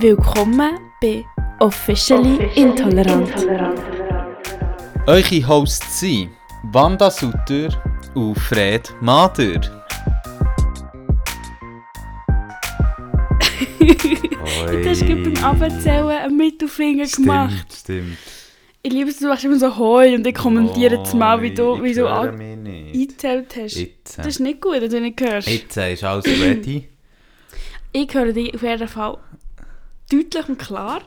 Willkommen bei Officially, Intolerant. Eure Hosts sind Wanda Sutter und Fred Mader. Du hast gerade beim Abzählen einen Mittelfinger gemacht. Stimmt, stimmt. Ich liebe es, du machst immer so Hoi und ich kommentiere jetzt mal, wie du, wie du eingezählt hast. Jetzt, Das ist nicht gut, wenn du nicht hörst. jetzt ist alles ready. Ich höre dich auf jeden Fall deutlich und klar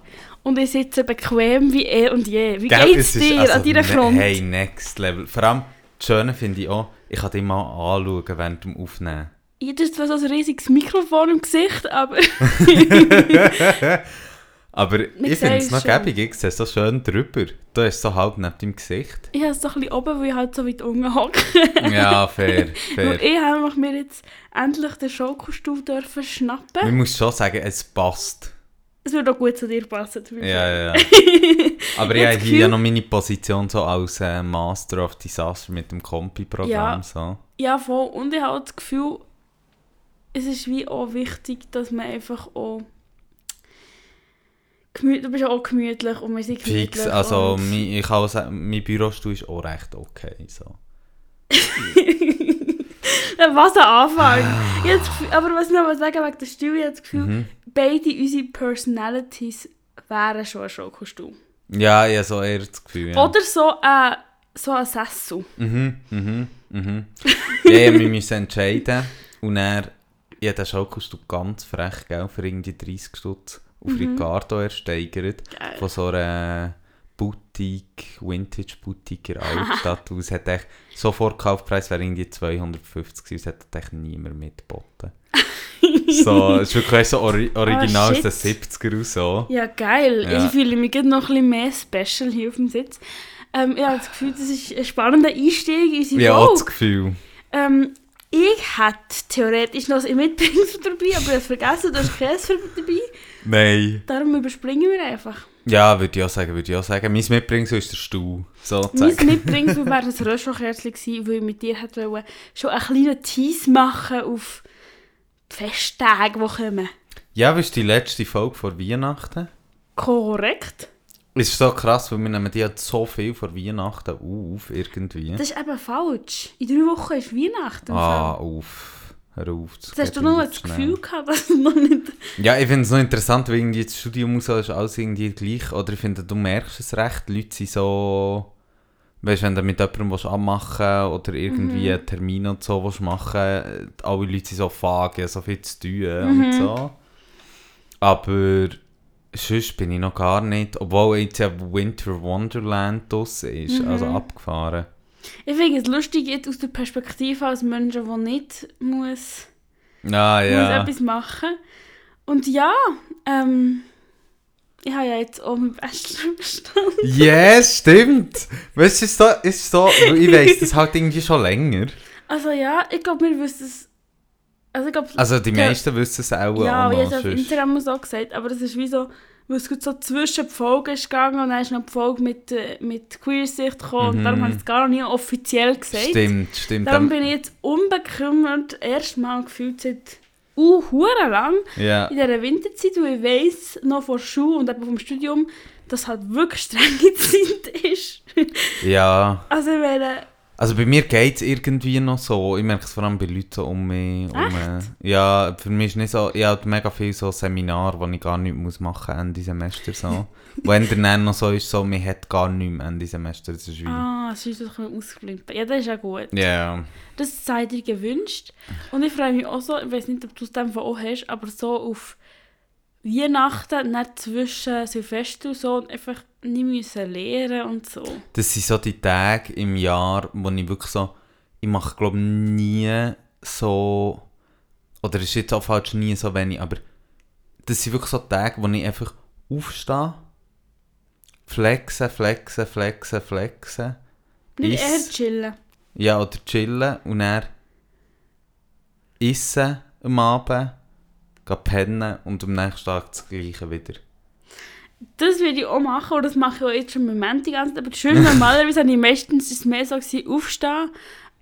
und ich sitze bequem wie eh und je. Wie Gell, geht's es ist dir also an deiner ne- Front? Hey, next level. Vor allem, das Schöne finde ich auch, ich kann dich mal anschauen während dem Aufnehmen. Ich habe zwar so ein riesiges Mikrofon im Gesicht, aber Aber ich sieht finde es noch gäbig, ich sehe so schön drüber. Du hast so halb neben deinem Gesicht. ich habe es so ein bisschen oben, weil ich halt so weit unten hocke. Ja, fair, Und fair. ich habe mir jetzt endlich den Schokostuhl dürfen schnappen. Man muss schon sagen, es passt. Es würde auch gut zu dir passen. zum Beispiel. Ja, ja. Aber ich habe hier ja noch meine Position so als äh, Master of Disaster mit dem Kompi-Programm. Ja. So. Ja, voll. Und ich habe das Gefühl, es ist wie auch wichtig, dass man einfach auch du bist ja auch gemütlich und wir sind gemütlich. Fix, also mein, ich kann sagen, mein Bürostuhl ist auch recht okay. So. Was ein Anfang! Gefühl, aber was ich noch sagen wegen der Stuhl, ich habe das Gefühl, Mhm. Beide unsere Personalities wären schon ein Schokostuhl. Ja, habe so eher das Gefühl. Ja. Oder so ein, so ein Sessel. Mhm, mhm, mhm. ja, ja, wir müssen entscheiden. Und er, habe den Schokostuhl ganz frech, gell, für irgendwie 30 Stutz auf Ricardo ersteigert. Mhm. Geil. Von so einer Boutique, Vintage-Boutique in der Altstadt. Es hat echt, so Vorkaufpreis wäre irgendwie 250 gewesen, es hat echt niemand mitgeboten. so, es ist wirklich so ori original aus shit. den 70er und so. Ja, geil. Ja. Ich fühle mich gerade noch ein bisschen mehr special hier auf dem Sitz. Ähm, ich habe das Gefühl, das ist ein spannender Einstieg in unsere habe auch das Folge. Gefühl. Ähm, ich hätte theoretisch noch ein Mitbringsel dabei, aber ich habe es vergessen, du hast Käse dabei. Nein. Darum überspringen wir einfach. Ja, würde ich auch sagen, würde ich auch sagen. Mein Mitbringsel ist der Stuhl, Mein sozusagen. Mitbringsel wäre ein Röschenkerzchen gewesen, weil ich mit dir hätte schon einen kleinen Tease machen auf die Festtage, die kommen. Ja, was ist die letzte Folge vor Weihnachten? Korrekt. Ist so krass, weil wir nehmen die halt so viel vor Weihnachten auf, irgendwie. Das ist eben falsch. In drei Wochen ist Weihnachten. Ah, auf. Hör auf. Jetzt hast du irgendwie das zu Gefühl gehabt, dass es noch nicht... Ja, ich finde es noch interessant, weil irgendwie das Studium so ist alles irgendwie gleich. Oder ich finde, du merkst es recht. Die Leute sind so... Weißt du, wenn du mit jemandem willst abmachen oder irgendwie Mhm. einen Termin und so willst machen äh, alle Leute sind so habe so viel zu tun Mhm. und so. Aber sonst bin ich noch gar nicht, obwohl jetzt ja Winter Wonderland draussen ist, Mhm. also abgefahren. Ich finde es lustig, jetzt aus der Perspektive als Menschen, der nicht muss, Ah ja. muss etwas machen Und ja, ähm, ich habe ja jetzt auch mein Bachelor bestanden. Yes, stimmt! Weißt du, ist so, ist so, ich weiss das halt irgendwie schon länger. Also ja, ich glaube, wir wissen es... Also ich glaube... Also die Ja. meisten wissen es auch ja, ich habe es auf Instagram so gesagt, aber das ist wie so, weil es so zwischen die Folgen ist gegangen und dann ist noch die Folge mit, mit Queer-Sicht gekommen und Mhm. darum habe ich es gar noch nie offiziell gesagt. Stimmt, stimmt. Darum Dann- bin ich jetzt unbekümmert, erstmal gefühlt seit uh, lang ja. in dieser Winterzeit, weil ich weiss, noch vor Schule und eben vom Studium, dass halt wirklich strenge Zeit ist. ja. Also ich meine, Also bei mir geht es irgendwie noch so. Ich merke es vor allem bei Leuten so um mich. Um, äh, ja, für mich ist nicht so... Ich habe mega viele so Seminare, wo ich gar nichts muss machen Ende Semester so. Wenn der dann noch so ist, so, man hat gar nichts mehr Ende Semester. Das ist wie... ah, es ist doch ein ausgeflimmt. Ja, das ist ja gut. Ja. Das seid ihr gewünscht. Und ich freue mich auch so, ich weiß nicht, ob du es dem auch hast, aber so auf Weihnachten, nicht zwischen Silvester und so, und einfach nicht müssen lernen und so. Das sind so die Tage im Jahr, wo ich wirklich so... Ich mache, glaube nie so... Oder es ist jetzt auch falsch, nie so wenig, aber... Das sind wirklich so Tage, wo ich einfach aufstehe, flexen, flexen, flexen, flexen. Nicht eher chillen. Ja, oder chillen und dann essen am Abend, pennen und am nächsten Tag das Gleiche wieder. Das würde ich auch machen, und das mache ich auch jetzt schon im Moment die ganze Zeit. Aber schön, normalerweise habe ich meistens ist mehr so gewesen, aufstehen,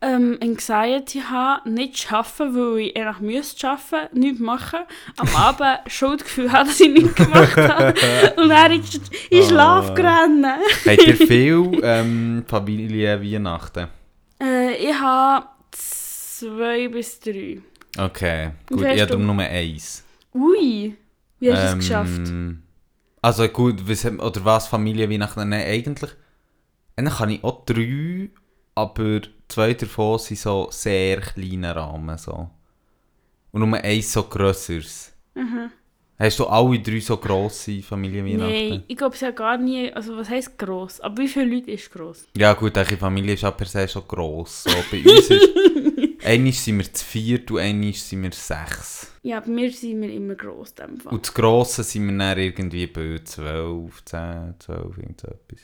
ähm, Anxiety habe, nicht arbeiten, weil ich eher müsste arbeiten, nichts machen, am Abend Schuldgefühl habe, dass ich nichts gemacht habe und dann in, in Schlaf Ah. gerannt. Habt ihr viel ähm, Familie Weihnachten? Äh, ich habe zwei bis drei. Okay, gut, ich habe nur eins. Ui, wie hast du es Ähm, geschafft? Also gut, was, oder was Familie Weihnachten? Nein, eigentlich, eigentlich kann ich auch drei, aber zwei davon sind so sehr kleine Rahmen. So. Und nur eins so grösseres. Mhm. Hast du alle drei so grosse Familie Weihnachten? Nein, ich glaube es ja gar nie, also was heisst gross? Aber wie viele Leute ist gross? Ja gut, eure Familie ist ja per se schon gross. So, bei uns ist, einmal sind wir zu viert und einmal sind wir sechs. Ja, bei mir sind wir immer gross in dem Fall. Und das Grosse sind wir dann irgendwie bei 12, 10, 12, irgend so etwas.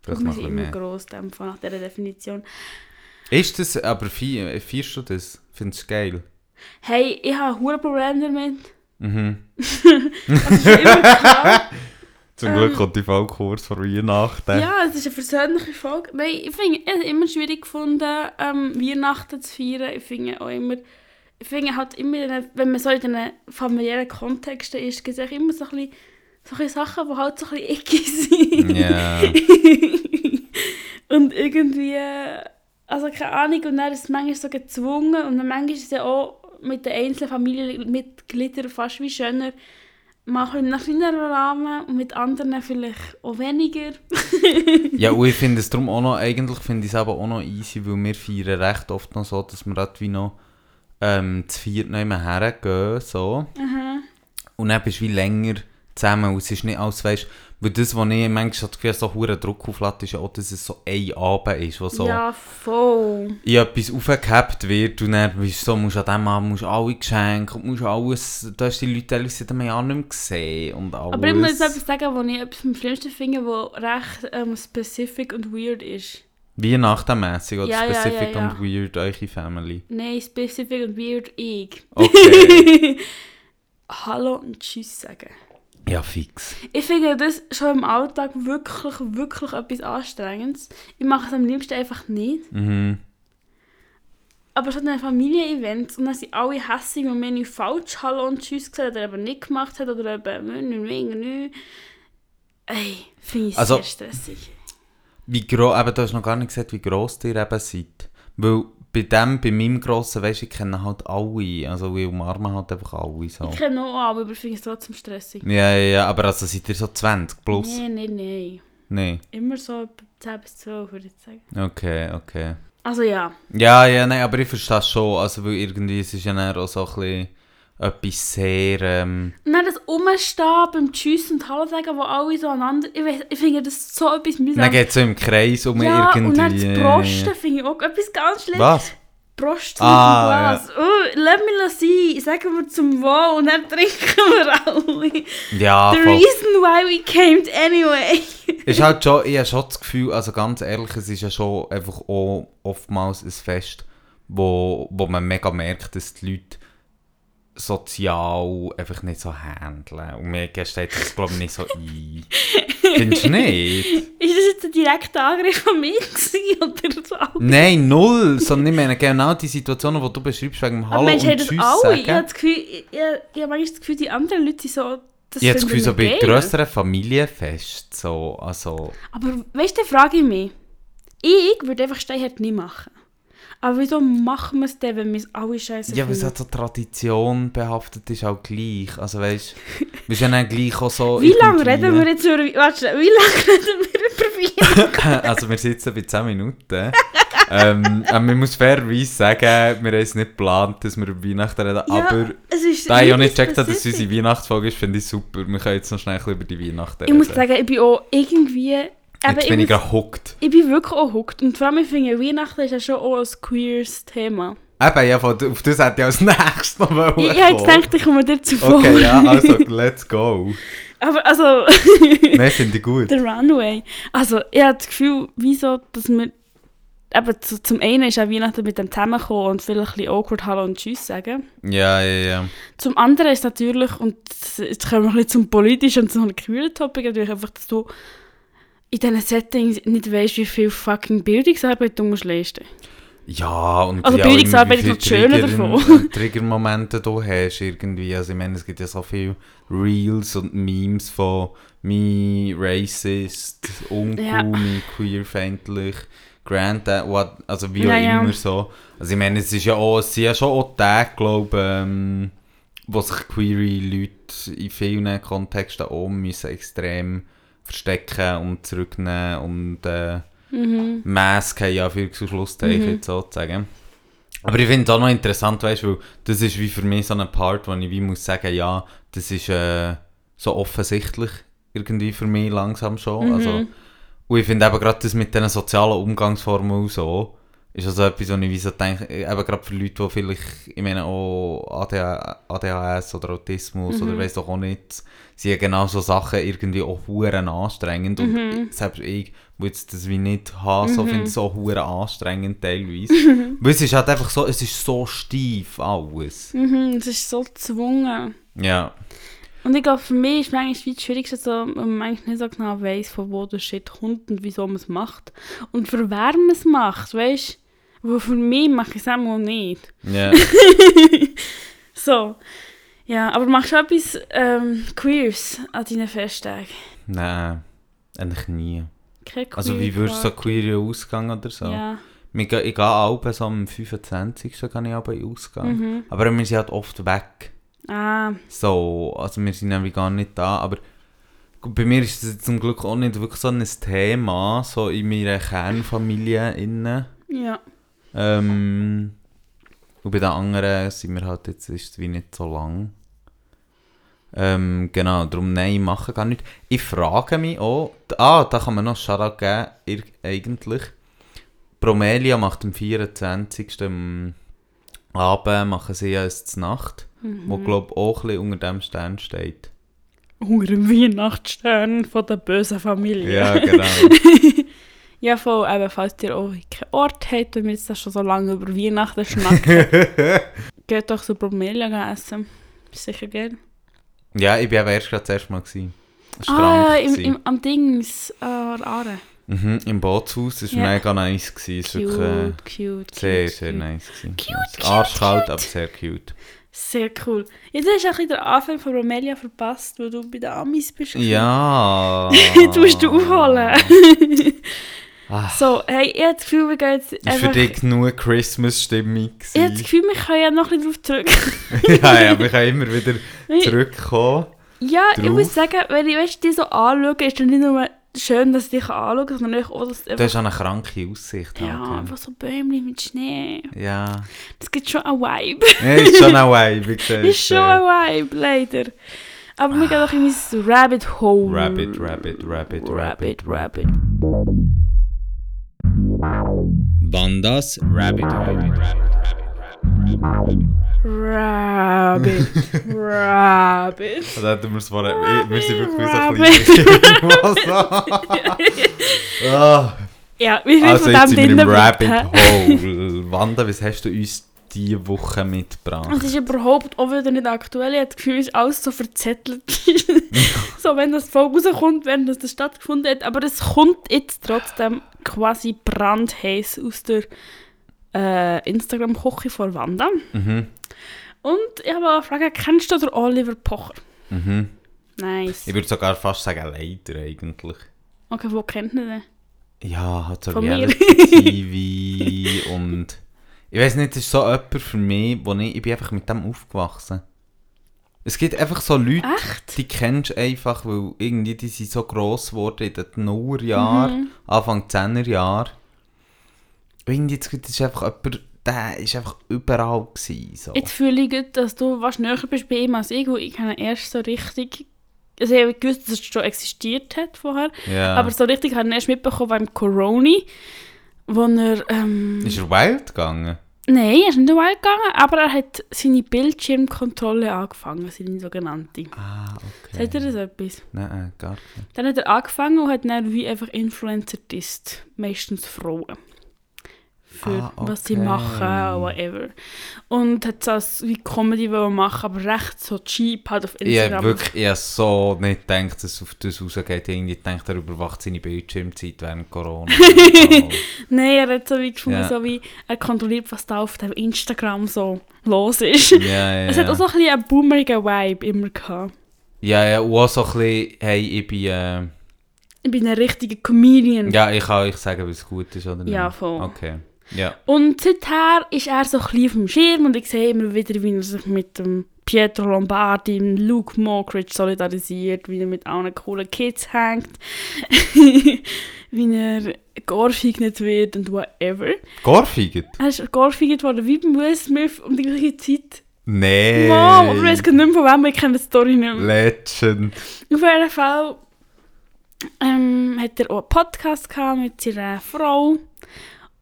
Vielleicht wir noch ein sind bisschen immer mehr. gross in dem Fall, nach dieser Definition. Ist das, aber vier, vierst du das? Findest du geil? Hey, ich habe ein Problem damit. Mhm. Das ist immer klar. Zum Glück kommt die Folge kurz vor Weihnachten. Ja, es ist eine persönliche Folge. Nein, ich finde es immer schwierig gefunden, ähm, Weihnachten zu feiern. Ich finde auch immer, ich finde halt immer, wenn man so in diesen familiären Kontexten ist, gibt es immer so ein bisschen, so ein Sachen, die halt so ein bisschen icky sind. Ja. und irgendwie, also keine Ahnung, und dann ist es manchmal so gezwungen und dann manchmal ist es ja auch mit den einzelnen Familienmitgliedern fast wie schöner, machen in einem kleineren Rahmen und mit anderen vielleicht auch weniger. ja, und ich finde es darum auch noch, eigentlich finde ich es aber auch noch easy, weil wir feiern recht oft noch so, dass wir halt wie noch ähm, zu viert noch immer hergehen, so. Aha. Und dann bist du wie länger zusammen und es ist nicht alles, weißt weil das, was ich manchmal das Gefühl so hohen Druck auflädt, ist ja auch, dass es so ein Abend ist, wo so Ja, voll. in etwas aufgehabt wird und dann du so, musst an dem Abend musst alle Geschenke und musst alles, du hast die Leute teilweise seit einem Jahr nicht mehr gesehen und alles. Aber ich muss jetzt etwas sagen, was ich etwas am schlimmsten finde, was recht ähm, specific und weird ist. Weihnachtenmässig oder ja, Specific ja, ja. und Weird, eure Family. Nein, specific und weird ich. Okay. Hallo und Tschüss sagen. Ja, fix. Ich finde das schon im Alltag wirklich, wirklich etwas Anstrengendes. Ich mache es am liebsten einfach nicht. Mhm. Aber schon ein Familienevent und dann sind alle hässlich und mir nicht falsch Hallo und Tschüss gesagt oder eben nicht gemacht hat oder eben nö. Ey, finde ich Also- sehr stressig. Wie groß, eben, du hast noch gar nicht gesagt, wie gross ihr eben seid. Weil bei dem, bei meinem Grossen, weisst du, ich kenne halt alle. Also wir umarmen halt einfach alle so. Ich kenne auch alle, aber ich finde es trotzdem stressig. Ja, ja, ja, aber also seid ihr so 20 plus? Nein, nein, nein. Nein. Immer so etwa 10 bis 12 würde ich sagen. Okay, okay. Also ja. Ja, ja, nein, aber ich verstehe es schon. Also, weil irgendwie, es ist ja auch so ein bisschen etwas sehr, ähm, Und dann das Umstehen beim Tschüss und Hallo sagen, wo alle so aneinander... Ich, weiss, ich finde das so etwas mühsam. dann geht es so im Kreis um ja, irgendwie. und dann das ja, ja, Prosten ja. finde ich auch etwas ganz Schlimmes. Was? Prost Ah, mit dem Glas. Oh, lass mich sein. Sagen wir zum Wohl und dann trinken wir alle. Ja, The voll. reason why we came anyway. ist halt schon, ich habe schon das Gefühl, also ganz ehrlich, es ist ja schon einfach auch oftmals ein Fest, wo, wo man mega merkt, dass die Leute sozial einfach nicht so handeln. Und mir steht das, glaube ich, nicht so ein. Findest du nicht? Ist das jetzt ein direkter Angriff von mir oder so? Nein, null. Sondern ich meine genau die Situationen, die du beschreibst, wegen dem Aber Hallo Mensch, und Tschüss alle? Ich habe sagen. das Gefühl, ich, ich, ich habe manchmal das Gefühl, die anderen Leute sind so... Das Ich habe das Gefühl, so bei grösseren Familienfesten, so, also... Aber weißt du, frage ich mich. Ich würde einfach Steinhart nicht machen. Aber wieso machen wir es denn, wenn wir es alle scheiße Ja, weil es halt so Tradition behaftet ist, auch gleich. Also weißt du, wir sind dann gleich auch so... Wie lange reden wir jetzt über... Warte, wie lange reden wir über Weihnachten? also wir sitzen bei 10 Minuten. ähm, aber man muss fairerweise sagen, wir haben es nicht geplant, dass wir über Weihnachten reden, aber... es ist Da ich auch nicht gecheckt habe, dass es unsere Weihnachtsfolge ist, finde ich super. Wir können jetzt noch schnell über die Weihnachten Ich muss reden. sagen, ich bin auch irgendwie... eben, Jetzt bin ich gerade hooked. ich bin wirklich auch hooked. Und vor allem, ich finde, Weihnachten ist ja schon auch ein queeres Thema. Eben, ja, auf das hätte ich als nächstes noch wollen Ich, ich habe gedacht, ich komme dir zuvor. Okay, ja, also, let's go. Aber also... Nein, finde ich gut. Der Runway. Also, ich habe das Gefühl, wieso, dass wir. Eben, zu, zum einen ist auch Weihnachten mit dem zusammenkommen und vielleicht ein bisschen awkward Hallo und Tschüss sagen. Ja, ja, ja. Zum anderen ist natürlich, und jetzt kommen wir ein bisschen zum politischen und zum queeren Topic, natürlich einfach, dass du in diesen Settings nicht weißt, wie viel fucking Bildungsarbeit du musst leisten Ja, und Also ja, Bildungsarbeit ist schöner Trigger- davon. Triggermomente du hast irgendwie. Also ich meine, es gibt ja so viele Reels und Memes von me racist, uncool, Ja. me queerfeindlich, granted, what, also wie auch Ja, immer so. Also ich meine, es ist ja auch, es sind ja schon auch Tage, glaube ich, ähm, wo sich queere Leute in vielen Kontexten auch müssen extrem verstecken und zurücknehmen und äh, Mhm. Masken, ja, für Schlusszeichen Mhm. sozusagen. Aber ich finde es auch noch interessant, weißt du, weil das ist wie für mich so ein Part, wo ich wie muss sagen, ja, das ist äh, so offensichtlich irgendwie für mich langsam schon. Mhm. Also, und ich finde eben gerade das mit diesen sozialen Umgangsformen so, ist also etwas, wo ich wie so denke, eben gerade für Leute, die vielleicht, ich meine auch ADH ADHS oder Autismus Mhm. oder weiss doch auch nicht, sind ja genau so Sachen irgendwie auch huren anstrengend und Mhm. selbst ich, wo jetzt das wie nicht habe, so Mhm. finde ich es auch huren anstrengend teilweise. Weil es ist halt einfach so, es ist so steif alles. Mhm, es ist so gezwungen. Ja. Und ich glaube, für mich ist manchmal wie das Schwierigste, wenn man manchmal nicht so genau weiss, von wo der Shit kommt und wieso man es macht. Und für wer man es macht, weißt Weil für mich mache ich es auch mal nicht. Ja. So. Ja, aber machst du etwas ähm, Queers an deinen Festtagen? Nein, eigentlich nie. Kein Queer Also wie würdest du so queer Ausgang oder so? Ja. Wir gehen- Ich gehe auch so am 25. kann ich aber Ausgang. Mhm. Aber wir sind halt oft weg. Ah, So, also wir sind nämlich gar nicht da, aber bei mir ist das zum Glück auch nicht wirklich so ein Thema, so in meiner Kernfamilie innen. ja. Ähm, und bei den anderen sind wir halt jetzt, ist es wie nicht so lang. Ähm, genau, darum nein, ich mache gar nicht. Ich frage mich auch, ah, da kann man noch Shoutout geben, eigentlich. Bromelia macht am 24. am Abend, machen sie ja jetzt Nacht, wo glaube ich auch ein bisschen unter dem Stern steht. Unter dem Weihnachtsstern von der bösen Familie. Ja, genau. Ja, voll, eben, falls ihr auch keinen Ort habt, wenn wir jetzt das schon so lange über Weihnachten schnacken, geht doch so Bromelia essen. Ist sicher geil. ja, ich bin aber erst gerade das erste Mal. Gewesen. Ah, krank im, im, am Dings, äh, Aare. Mhm, Im Bootshaus, das war Ja. mega nice. Gewesen. Cute, wirklich, äh, cute, Sehr, cute, sehr cute. nice. Gewesen. Cute, cute, Arschkalt, aber sehr cute. Sehr cool. Jetzt hast du bisschen den Anfang von Bromelia verpasst, weil du bei den Amis bist. Ja. Jetzt musst du aufholen. Ah, so, hey, ich habe das Gefühl, wir gehen jetzt das war für einfach... dich genug Christmas-Stimmung. Ich habe das. Gefühl, wir können ja noch ein bisschen drauf zurück. ja, ja, wir können immer wieder zurückkommen. Ja, ich drauf. muss sagen, wenn ich weißt, dich so anschaue, ist dann nicht nur schön, dass ich dich anschaue, sondern auch, dass Du einfach, hast auch eine kranke Aussicht. ja, halt, einfach so Bäumchen mit Schnee. ja. Das gibt schon einen Vibe. ja. Ist schon ein Vibe, wie gesagt. ist schon ein Vibe, leider. Aber wir gehen doch in mein Rabbit Hole. Rabbit, Rabbit, Rabbit, Rabbit, Rabbit. Wandas Rabbit Hole. Rabbit. Rabbit. Da hätten wir es vorher. Wir sind wirklich so ein Rabbit. Ah. Ja, wir sind Also von jetzt dem drinnen Rabbit. Hole. Wanda, was hast du uns diese Woche mitgebracht? Es ist überhaupt auch wieder nicht aktuell. Ich habe das Gefühl, es ist alles so verzettelt. so, wenn das Folge rauskommt, wenn das, das stattgefunden hat. Aber es kommt jetzt trotzdem quasi brandheiß aus der äh, Instagram-Küche von Wanda. Mhm. Und ich habe eine Frage, kennst du den Oliver Pocher? Mhm. Nice. Ich würde sogar fast sagen, leider eigentlich. Okay, wo kennt ihr den? Ja, hat so. Reality-TV und... Ich weiß nicht, das ist so jemand für mich, wo ich... Ich bin einfach mit dem aufgewachsen. Es gibt einfach so Leute, Echt? die kennst einfach, weil irgendwie die sind so gross geworden in den Nullerjahren, Mhm. Anfang 10er Jahre. Und irgendwie, das ist einfach jemand, der ist einfach überall gewesen, so. Jetzt fühle ich, gut, dass du was näher bist bei ihm als ich, weil ich habe erst so richtig... Also ich habe gewusst, dass es schon existiert hat vorher. ja. Aber so richtig habe ich erst mitbekommen beim Coroni, wo er... Ähm, ist er wild gegangen? Nein, er ist nicht weit gegangen, aber er hat seine Bildschirmkontrolle angefangen, seine sogenannte. Ah, okay. Sagt ihr das etwas? Nein, gar nicht. Dann hat er angefangen und hat dann wie einfach Influencer disst, meistens Frauen. Für Ah, was sie okay. machen, whatever. Und hat das wie Comedy machen, aber recht so cheap halt auf Ich habe Instagram. wirklich ich hab so nicht gedacht, dass es auf das rausgeht. Irgendwie denkt er überwacht seine Bildschirmzeit während Corona. Nein, er hat so wie gefunden, Ja. so wie er kontrolliert, was da auf dem Instagram so los ist. ja, ja, Es hat auch so ja. ein bisschen einen boomerigen Vibe immer gehabt. ja, ja, und auch so ein bisschen, hey, ich bin, äh, Ich bin ein richtiger Comedian. ja, ich kann euch sagen, was gut ist oder nicht. Ja, voll. Okay, ja. Und seither ist er so ein auf dem Schirm und ich sehe immer wieder, wie er sich mit dem Pietro Lombardi und Luke Mockridge solidarisiert, wie er mit allen coolen Kids hängt, wie er geohrfeignet wird und whatever. Gorfiget? Er ist geohrfeignet worden wie beim Will Smith um die gleiche Zeit. Nee. Wow, aber ich weiß nicht mehr von wem, ich kenne die Story nicht mehr. Legend. Auf jeden Fall ähm, hat er auch einen Podcast gehabt mit seiner Frau.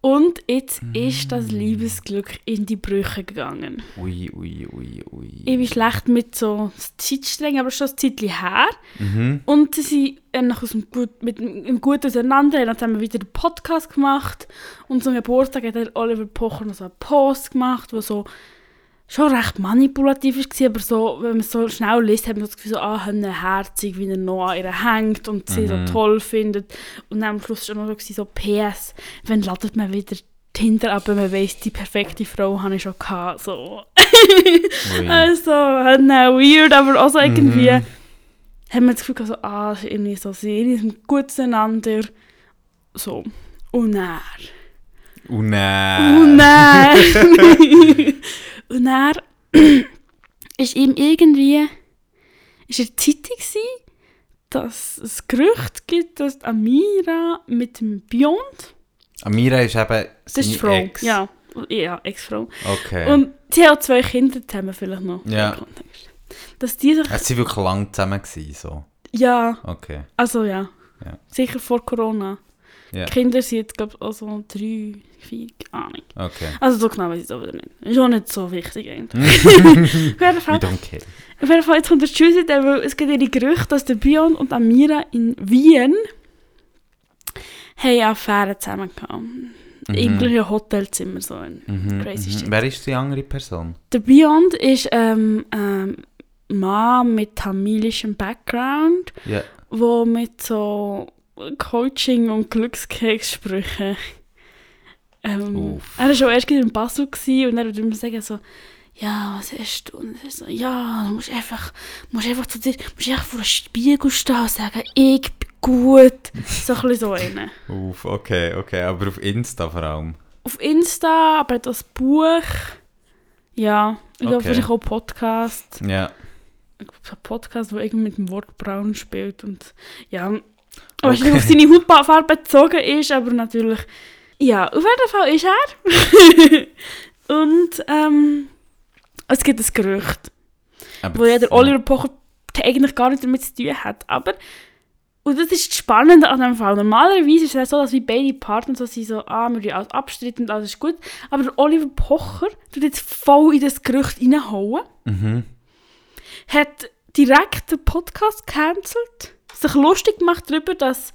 Und jetzt ist das Liebesglück in die Brüche gegangen. Ui, ui, ui, ui. Ich bin schlecht mit so Zeitsträngen, aber schon ein Zeitchen her. Mhm. Und sie sind äh, nach aus dem Gut, mit dem Gut auseinander. Und dann haben wir wieder einen Podcast gemacht. Und zum Geburtstag hat der Oliver Pocher noch so einen Post gemacht, der so schon recht manipulativ war, aber so, wenn man es so schnell liest, hat man das Gefühl, so, ah, herzig, wie er noch an ihr hängt und sie Mhm. so toll findet. Und dann am Schluss war noch so, PS, wenn ladet man wieder Tinder ab, wenn man weiss, die perfekte Frau habe ich schon gehabt. So. Also, weird, aber auch so irgendwie Mhm. haben wir das Gefühl, so, ah, ist irgendwie so, sie sind gut zueinander. So. Und dann. Und nein. Und dann. und dann ist ihm irgendwie. ist er Zeitung gewesen, dass es Gerücht gibt, dass Amira mit dem Beyond. Amira ist eben Das ist Frau. Ex. Ja, ja Ex-Frau. Okay. Und sie hat zwei Kinder zusammen, vielleicht noch. Ja. Dass die sich. es waren wirklich lang zusammen. Gewesen, so. Ja, Okay. also ja. Ja. Sicher vor Corona. Die Kinder sind jetzt, glaube ich, auch so drei, vier, Ahnung. Okay. Also so genau weiß ich es aber nicht. Ist auch nicht so wichtig eigentlich. Auf jeden We Fall, don't care. auf jeden Fall jetzt kommt der der, weil es gibt ja die Gerüchte, dass der Bion und Amira in Wien haben eine Affäre zusammen gehabt. Irgendwie ein Hotelzimmer so. Ein Mhm, crazy mhm. shit. Wer ist die andere Person? Der Beyond ist ähm, ähm, Mann mit tamilischem Background, wo mit so Coaching und Glückskekssprüchen ähm, er war schon erst in Basel und er würde immer sagen so ja, was hast du? Und er so, ja, du musst einfach, musst einfach zu dir, musst einfach vor dem Spiegel stehen und sagen, ich bin gut. So ein bisschen so eine. Uff, okay, okay. Aber auf Insta vor allem. Auf Insta, aber das Buch, ja, ich glaube Okay. vielleicht auch Podcast. Ja. ein Podcast, der irgendwie mit dem Wort braun spielt und ja, wahrscheinlich auf seine Hautfarbe bezogen ist, aber natürlich, ja, auf jeden Fall ist er. und ähm, es gibt ein Gerücht, Aber wo ja der Oliver Pocher eigentlich gar nicht damit zu tun hat, aber und das ist das Spannende an dem Fall. Normalerweise ist es so, dass wie beide Partner so sind, so, ah, wir tun alles abstritten und alles ist gut. Aber der Oliver Pocher tut jetzt voll in das Gerücht reinhauen Mhm. hat direkt den Podcast gecancelt, sich lustig gemacht darüber, dass,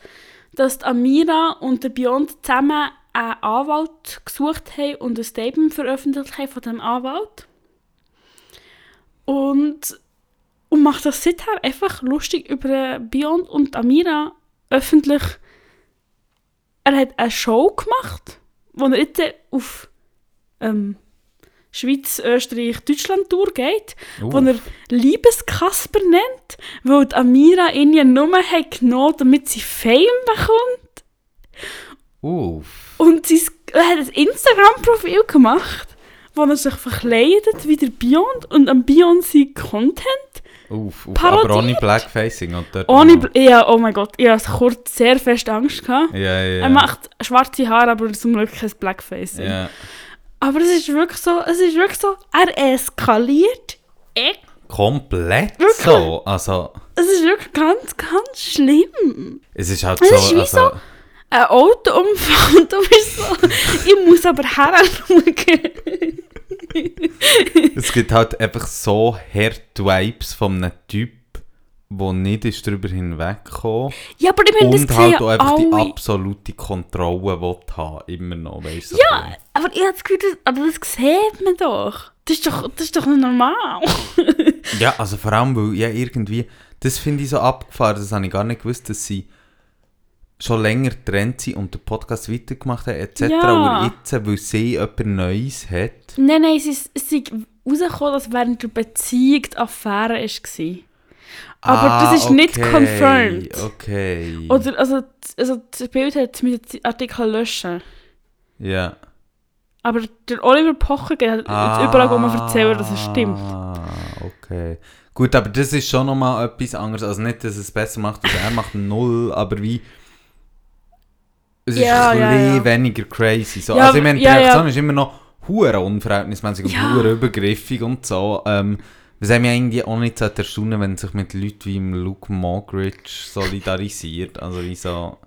dass Amira und der Beyond zusammen einen Anwalt gesucht haben und ein Statement veröffentlicht haben von diesem Anwalt. Und, und macht das seither einfach lustig über Beyond und Amira öffentlich. Er hat eine Show gemacht, wo er jetzt auf ähm, Schweiz, Österreich, Deutschland Tour geht Uh, wo er Liebeskasper nennt, weil die Amira ihn ja nur hat genommen damit sie Fame bekommt. Uff. Und sie er hat ein Instagram-Profil gemacht, wo er sich verkleidet wie der Beyond und am Beyond sein Content. Uff, uff. Aber ohne Blackfacing. Und dort Ohne, Bl- ja, oh mein Gott, ich hatte kurz sehr fest Angst. Gehabt. Ja, ja. Er macht schwarze Haare, aber zum Glück kein Blackface. Ja. Aber es ist wirklich so, es ist wirklich so, er eskaliert. E Komplett Wirklich? so. Also, es ist wirklich ganz, ganz schlimm. es ist halt Es so. ist wie also, ein Autounfall und du bist so, ich muss aber heranschauen. Es gibt halt einfach so harte Vibes von einem Typ, der nicht ist darüber hinweggekommen ja, aber ich meine, das und halt ja auch einfach die alle. absolute Kontrolle will haben, immer noch, weißt du? Ja, Aber ich habe das Gefühl, das, aber das sieht man doch. Das ist doch, das ist doch nicht normal. Ja, also vor allem, weil ja irgendwie, das finde ich so abgefahren, das habe ich gar nicht gewusst, dass sie schon länger getrennt sind und den Podcast weitergemacht haben, etc. Ja. Aber jetzt, weil sie etwas Neues hat. nein, nein, es ist, es ist rausgekommen, dass während der Beziehung die Affäre war. Aber Ah, das ist nicht okay, confirmed. Okay. Oder, also, also das Bild hat mit dem Artikel löschen. ja. Aber der Oliver Pocher halt jetzt überall, wo man erzählen, dass es stimmt. Ah, okay. Gut, aber das ist schon nochmal etwas anderes. Also nicht, dass es besser macht, als er macht null, aber wie... Es ist Ja, ein ja, bisschen ja. weniger crazy. So. Ja, also ich meine, die ja, ja. Reaktion ist immer noch hure unverhältnismäßig und Ja. hure übergriffig und so. Ähm, was haben mich irgendwie auch nicht so erstaunen, wenn sich mit Leuten wie Luke Mogridge solidarisiert. Also wie so...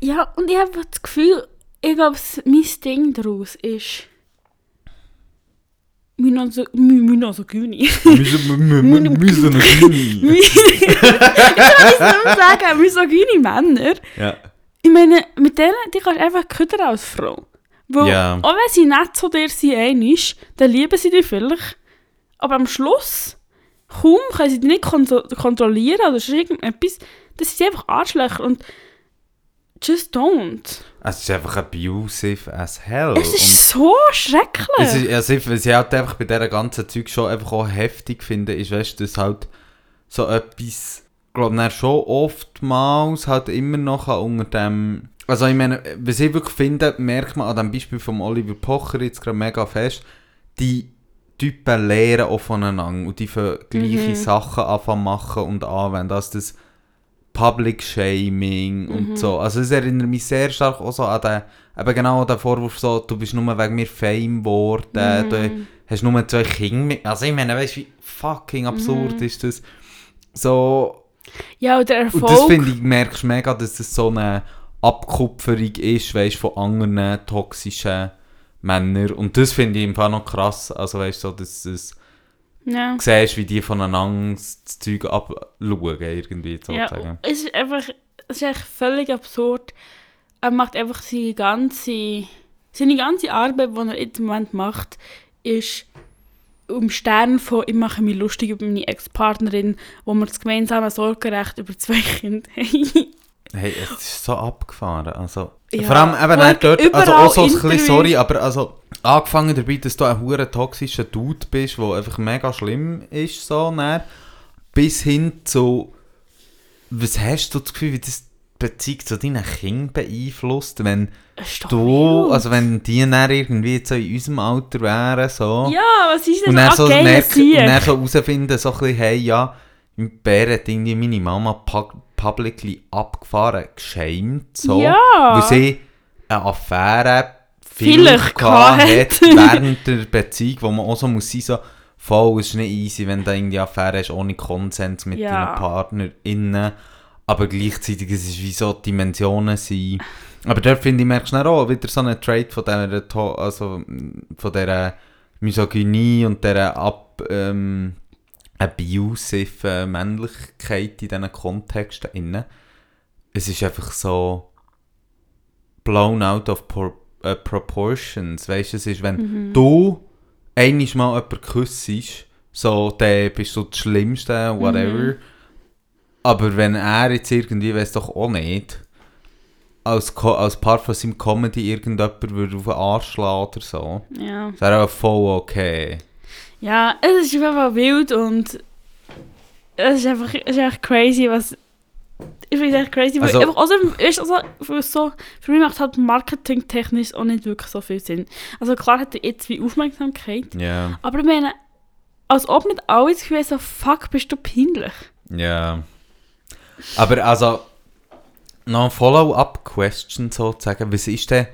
Ja, und ich habe das Gefühl, ich glaube, mein Ding daraus ist. Misogynie. Misogynie. Misogynie. Ich kann es nicht mehr sagen, misogyne Männer. Ja. Ich meine, mit denen, die kannst du einfach küttern als Frau. Weil, Ja. auch wenn sie nicht zu dir sind, einmal, dann lieben sie dich vielleicht. Aber am Schluss, kaum können sie dich nicht kontro kontrollieren oder sonst irgendetwas, das sind einfach Arschlöcher und just don't. Es ist einfach abusive as hell. Es ist so schrecklich. Und es ist, also ich, was ich halt einfach bei dieser ganzen Zeug schon einfach auch heftig finde, ist, weißt du, dass halt so etwas, glaube ich, schon oftmals halt immer noch unter dem, also ich meine, was ich wirklich finde, merkt man an dem Beispiel von Oliver Pocher jetzt gerade mega fest, die Typen lehren auch voneinander und die für gleiche Mhm. Sachen anfangen machen und anwenden, also das Public Shaming Mhm. und so. Also es erinnert mich sehr stark auch so an den, eben genau an den Vorwurf so, du bist nur wegen mir Fame geworden, Mhm. du hast nur zwei Kinder mit Also ich meine, weißt du, wie fucking absurd Mhm. ist das? So, ja, und der und Erfolg. das finde ich, merkst du mega, dass das so eine Abkupferung ist, weißt du, von anderen toxischen Männern. Und das finde ich im Fall noch krass. Also weißt du, so, dass das ja. siehst, wie die voneinander das Zeug abschauen, irgendwie ja, sozusagen. es ist einfach, es ist echt völlig absurd. Er macht einfach seine ganze, seine ganze Arbeit, die er im Moment macht, ist um Stern von «Ich mache mich lustig über meine Ex-Partnerin», wo wir das gemeinsame Sorgerecht über zwei Kinder haben. Hey, es ist so abgefahren. Also, Ja, vor allem eben auch dort, also auch so ein bisschen, sorry, aber also angefangen dabei, dass du ein hure toxischer Dude bist, der einfach mega schlimm ist, so, dann, bis hin zu, was hast du das Gefühl, wie das Beziehung zu deinen Kindern beeinflusst, wenn du, also wenn die dann irgendwie so in unserem Alter wären, so, Ja, was ist denn und dann so geil merken, und dann so herausfinden, so ein bisschen, hey, ja, mein Bär hat irgendwie meine Mama pu publicly abgefahren, geschämt, so, Ja. weil sie eine Affäre Vielleicht hat während der Beziehung, wo man auch so muss sein, so, voll, es ist nicht easy, wenn du irgendwie eine Affäre hast, ohne Konsens mit Ja. deinen PartnerInnen, aber gleichzeitig, es ist wie so Dimensionen sind, aber dort finde ich, merkst du auch wieder so einen Trait von dieser, also, von dieser Misogynie und dieser ab, ähm, abusive äh, Männlichkeit in diesen Kontexten inne. Es ist einfach so blown out of por äh, proportions. Weißt du, es ist, wenn du einmal mal jemanden küssest, so, dann bist du das Schlimmste, whatever. Aber wenn er jetzt irgendwie, weiß doch auch nicht, als, Co als Part von seinem Comedy irgendjemand würde auf den Arsch schlagen oder so, Ja. das wäre auch voll okay. Ja, es ist einfach wild und es ist einfach, es ist echt crazy, was... Ich finde es echt crazy, weil Also- einfach, also, weißt, also, für, so, für mich macht halt marketingtechnisch auch nicht wirklich so viel Sinn. Also klar hat er jetzt wie Aufmerksamkeit, Ja, aber ich meine, als ob nicht alle das Gefühl haben, so fuck, bist du peinlich. ja. Aber also, noch ein Follow-up-Question sozusagen. Was ist denn,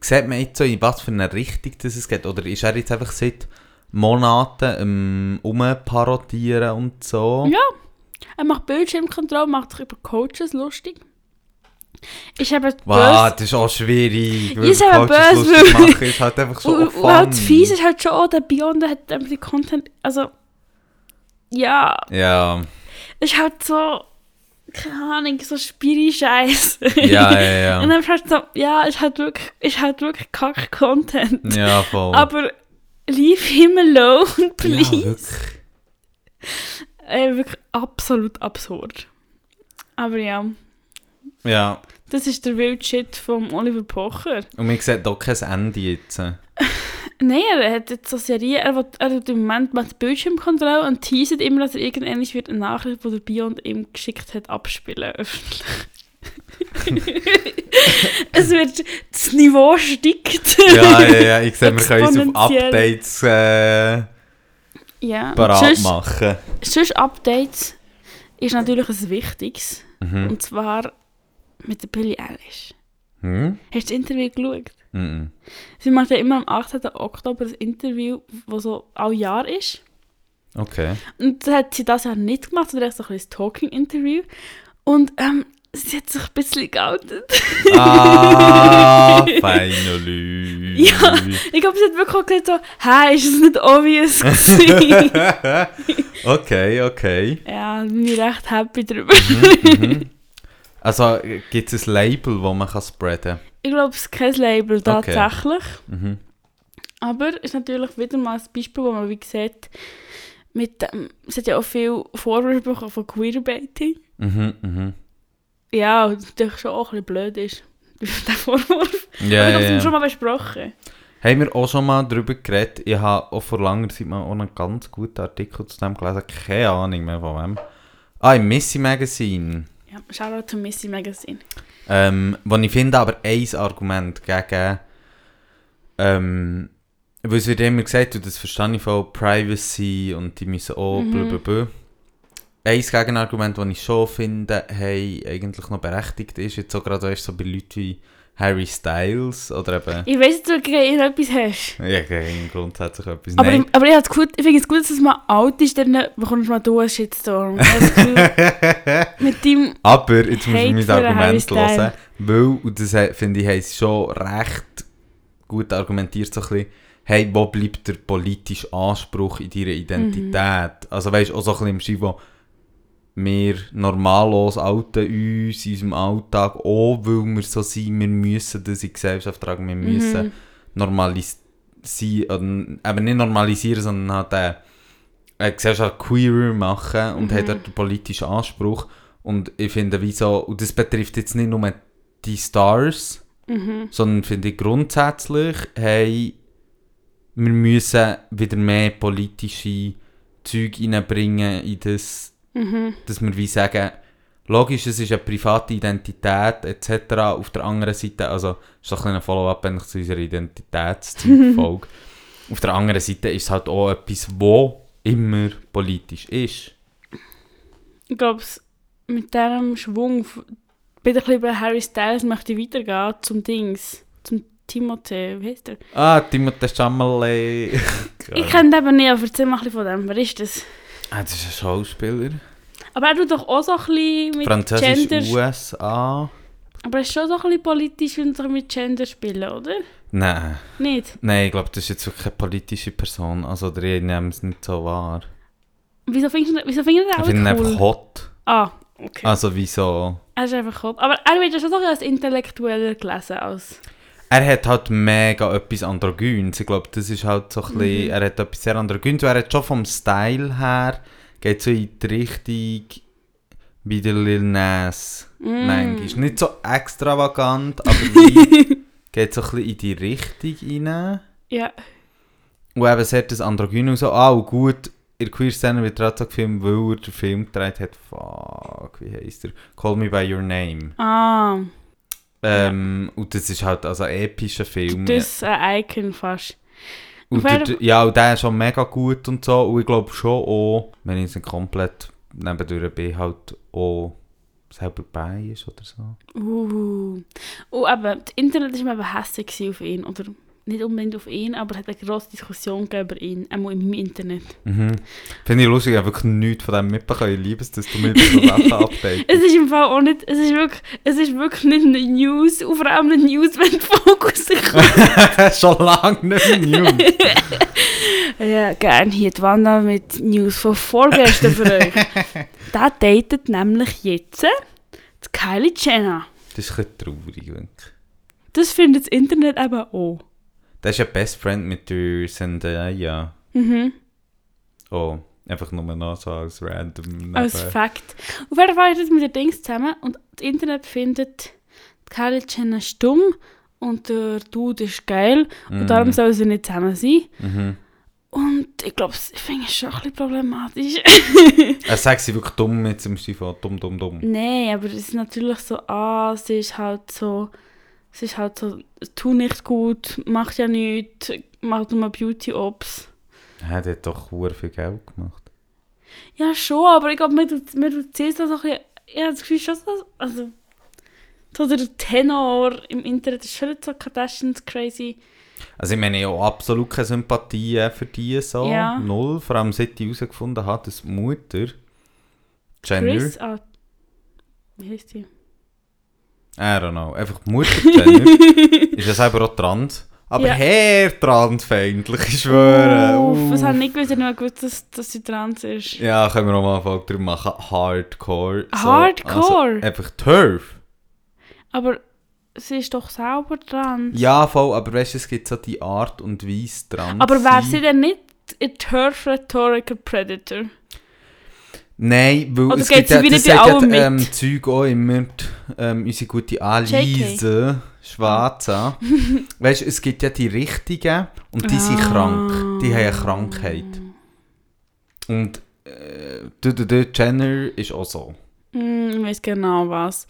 sieht man jetzt so, in was für eine Richtung das es geht? Oder ist er jetzt einfach seit Monaten ähm, umparodieren und so? Ja. Er macht Bildschirmkontrolle, macht sich über Coaches lustig. Ich habe Wow, das ist auch schwierig. aber Coaches böse, lustig machen ist halt einfach so und, und halt fies ist halt schon, oh, der Beyond der hat einfach die Content, also ja, Ja, ist halt so, keine Ahnung, so Spiri-Scheiß. Ja, ja, ja. Und dann hast du so, ja, ist halt wirklich, ist halt wirklich Kack-Content. Ja, voll. Aber leave him alone, please. Ja, wirklich. Äh, wirklich absolut absurd. Aber ja, Ja. das ist der wilde Shit von Oliver Pocher. Und man sieht doch kein Ende jetzt. Nein, er hat jetzt so Serie, er, will, er hat im Moment macht Bildschirmkontrolle und teaset immer, dass er irgendwann wird eine Nachricht, die der Beyond ihm geschickt hat, abspielen öffentlich. Es wird, das Niveau steigt. Ja, ja, ja. Ich sehe, wir können uns auf. Updates äh, ja. parat Sonst, machen. sonst Updates ist natürlich ein wichtiges. Mhm. Und zwar mit der Billie Eilish. Hm? Hast du das Interview geschaut? Mhm. Sie macht ja immer am 18. Oktober ein Interview, das so all Jahr ist. Okay. Und das hat sie das Jahr nicht gemacht, sondern so ein Talking-Interview. Und ähm, sie hat sich ein bisschen geoutet. Ah, finally. Ja. Ich glaube, sie hat wirklich auch gesagt so, hä, ist es nicht obvious okay, okay. ja, bin ich recht happy drüber. Mhm. Also gibt es ein Label, das man kann spreaden kann? Ich glaube, es ist kein Label Okay. tatsächlich. Mhm. Aber ist natürlich wieder mal ein Beispiel, wo man wie sieht, mit dem, es hat ja auch viel Vorwürfe von Queerbaiting. Mhm, mhm. Ja, das natürlich schon auch ein bisschen blöd ist. Der Vorwurf. Ja, Aber ich habe ja, es schon ja. mal besprochen. Haben wir auch schon mal darüber geredet. Ich habe auch vor langer Zeit mal auch einen ganz guten Artikel zu dem gelesen. Keine Ahnung mehr von wem. Ah, im Missy Magazine. Ja, Shoutout to Missy Magazine. Ähm, wo ich finde aber ein Argument gegen... Ähm, weil es wird immer gesagt, und das verstehe ich voll, Privacy und die müssen auch Mhm. blablabla. Ein Gegenargument, das ich schon finde, hey, eigentlich noch berechtigt ist, jetzt so gerade weißt, so bei Leuten wie Harry Styles oder eben... Ich weiss, dass du gegen ihn etwas hast. Ja, gegen grundsätzlich etwas. Aber, Nein. aber ich, ich finde es gut, dass mal alt ist, dann bekommst du mal du einen Shitstorm. Mit deinem... Aber jetzt muss ich Hate mein Argument hören, weil, und das finde ich, haben sie schon recht gut argumentiert, so ein bisschen, hey, wo bleibt der politische Anspruch in deiner Identität? Also weißt du, auch so ein bisschen im Schiff, wir normallos outen uns in unserem Alltag, auch weil wir so sind, wir müssen das in die Gesellschaft tragen, wir müssen Mhm. normalisieren, eben nicht normalisieren, sondern halt äh, eine Gesellschaft queerer machen und Mhm. hat dort den politischen Anspruch. Und ich finde, wieso, und das betrifft jetzt nicht nur die Stars, Mhm. sondern finde ich grundsätzlich, hey, wir müssen wieder mehr politische Zeug reinbringen in das, Mhm. dass wir wie sagen, logisch, es ist eine private Identität etc. Auf der anderen Seite, also ist so ein Follow-up eigentlich zu unserer Identitätsfolge. Auf der anderen Seite ist es halt auch etwas, wo immer politisch ist. Ich glaube, mit diesem Schwung, ein bisschen bei Harry Styles möchte ich weitergehen zum Dings, zum Timothée, wie heißt der? Ah, Timothée Chalamet. Ich kenne den aber nicht, aber erzähl mal ein bisschen von dem. Wer ist das? Ah, das ist ein Schauspieler. Aber er tut doch auch so ein bisschen mit Französisch Gender... USA. Aber er ist schon so ein bisschen politisch und so mit Gender spielen, oder? Nein. Nicht? Nein, ich glaube, das ist jetzt wirklich keine politische Person. Also, ich nehme es nicht so wahr. Wieso findest du, wieso findest du Ich den finde ihn auch cool? einfach hot. Ah, okay. Also, wieso? Er ist einfach hot. Aber er wird ja schon so als intellektueller gelesen als... Er hat halt mega etwas Androgyns. Ich glaube, das ist halt so ein bisschen, Mhm. er hat etwas sehr Androgyns. Er hat schon vom Style her, geht so in die Richtung wie der Lil Nas. Mm. Manchmal. Nicht so extravagant, aber geht so ein bisschen in die Richtung rein. Ja. Und eben sehr das Androgyn und so. Ah, und gut, in Queer-Szene wird gerade so gefilmt, weil er den Film gedreht hat. Fuck, wie heisst er? Call Me By Your Name. Ah, Ähm, Und das ist halt also ein epischer Film. das ist ein Icon fast. Und der, ja, und der ist schon mega gut und so. Und ich glaube schon auch, wenn ich jetzt komplett nebendurch bin, halt auch selber bei ist oder so. Uh. Und eben, das Internet war eben hässlich auf ihn. Oder nicht unbedingt auf ihn, aber es hat eine grosse Diskussion über ihn. Einmal im Internet. Mhm. Finde ich lustig, ich habe wirklich nichts von dem mitbekommen. Ich liebe es, dass du mir so Sachen updatest. Es ist im Fall auch nicht, es ist wirklich, es ist wirklich nicht eine News, und vor allem News, wenn die Fokus kommt. schon lange nicht News. Ja, gerne hier die Wanda mit News von vorgestern für euch. Der datet nämlich jetzt die Kylie Jenner. Das ist ein bisschen traurig, wirklich. Das findet das Internet eben auch. Das ist ja Best Friend mit der Zendaya. Mhm. Oh, einfach nur noch so als random. Als Fakt. Auf jeden Fall ist das mit den Dings zusammen und das Internet findet die Kylie Jenner stumm und der Dude ist geil und darum sollen sie nicht zusammen sein. Mhm. Und ich glaube, ich finde es schon ein bisschen problematisch. Er sagt sie wirklich dumm im Stil von dumm, dumm, dumm. Nein, aber es ist natürlich so, ah, sie ist halt so, sie ist halt so, tu nicht gut, macht ja nichts, macht nur Beauty-Ops. Er hat doch hure viel Geld gemacht. Ja, schon, aber ich glaube, mir tut sie so ein bisschen, ich habe das Gefühl, schon so, also, so der Tenor im Internet ist schon so Kardashians crazy. Also ich meine, habe absolut keine Sympathie äh, für die so. Ja. Null. Vor allem seit ich herausgefunden habe, dass die Mutter Jenner, Chris, ah, wie heißt die? I don't know, einfach die Mutter Jenner, ist ja selber auch trans. Aber Ja. her transfeindlich, ich schwöre. Uff, das habe ich nicht gewusst, ich habe nicht gewusst, dass, dass sie trans ist. Ja, können wir auch mal eine Folge drüber machen. Hardcore. So, Hardcore? Also einfach Turf. Aber sie ist doch selber trans. Ja, voll, aber weißt du, es gibt so die Art und Weise dran. Aber wäre sie denn nicht ein Turf Rhetorical Predator? Nein, weil Oder es geht gibt ja, das sagt ja ähm? Zeug auch immer, ähm, unsere gute Alice Schwarze. weißt du, es gibt ja die Richtigen und die sind Ah. krank. Die haben eine Krankheit. Und äh, du, du, du, Jenner ist auch so. Hm, ich weiß genau was.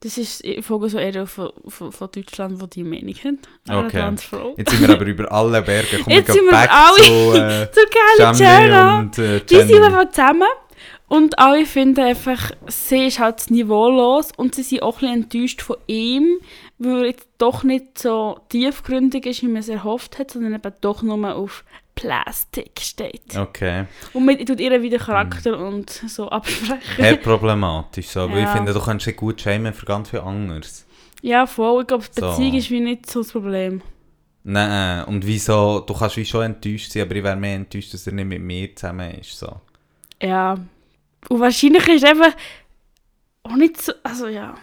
Das ist, ich folge so eher von, von, von Deutschland, wo die Meinung haben. Okay. Jetzt sind wir aber über alle Berge. Komm, Jetzt wir sind wir alle zu äh, Zur Kylie Jenner. Und äh, Die sind Jenner. einfach zusammen. Und alle finden einfach, sie ist halt niveaulos und sie sind auch ein bisschen enttäuscht von ihm, weil er jetzt doch nicht so tiefgründig ist, wie man es erhofft hat, sondern eben doch nur auf Plastik steht. Okay. Und man tut ihr wieder Mhm. Charakter und so absprechen. Eher problematisch. So. Weil ich Ja. finde, du kannst dich gut schämen für ganz viel anderes. Ja, voll. Ich glaube, die So. Beziehung ist wie nicht so das Problem. Nein, und wieso, du kannst wie schon enttäuscht sein, aber ich wäre mehr enttäuscht, dass er nicht mit mir zusammen ist. So. Ja. Und wahrscheinlich ist es einfach auch nicht so, also ja.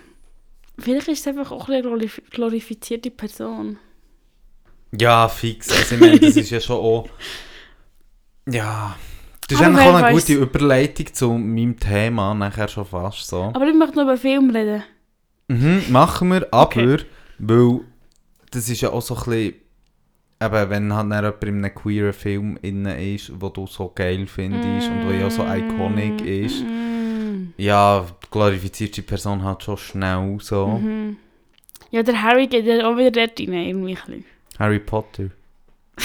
Vielleicht ist es einfach auch eine glorif- glorifizierte Person. Ja, fix. Also ich meine, das ist ja schon auch... Ja... Das ist Aber eigentlich auch eine weiss- gute Überleitung zu meinem Thema, nachher schon fast so. Aber ich möchte noch über Film reden. Mhm, machen wir, aber, Okay. weil das ist ja auch so ein bisschen, eben, wenn halt dann jemand in einem queeren Film innen ist, wo du so geil findest und wo ja so iconic ist, Mm. ja, glorifiziert die Person halt schon schnell so. Mhm. Ja, der Harry geht ja auch wieder dort rein, irgendwie. ein. Harry Potter.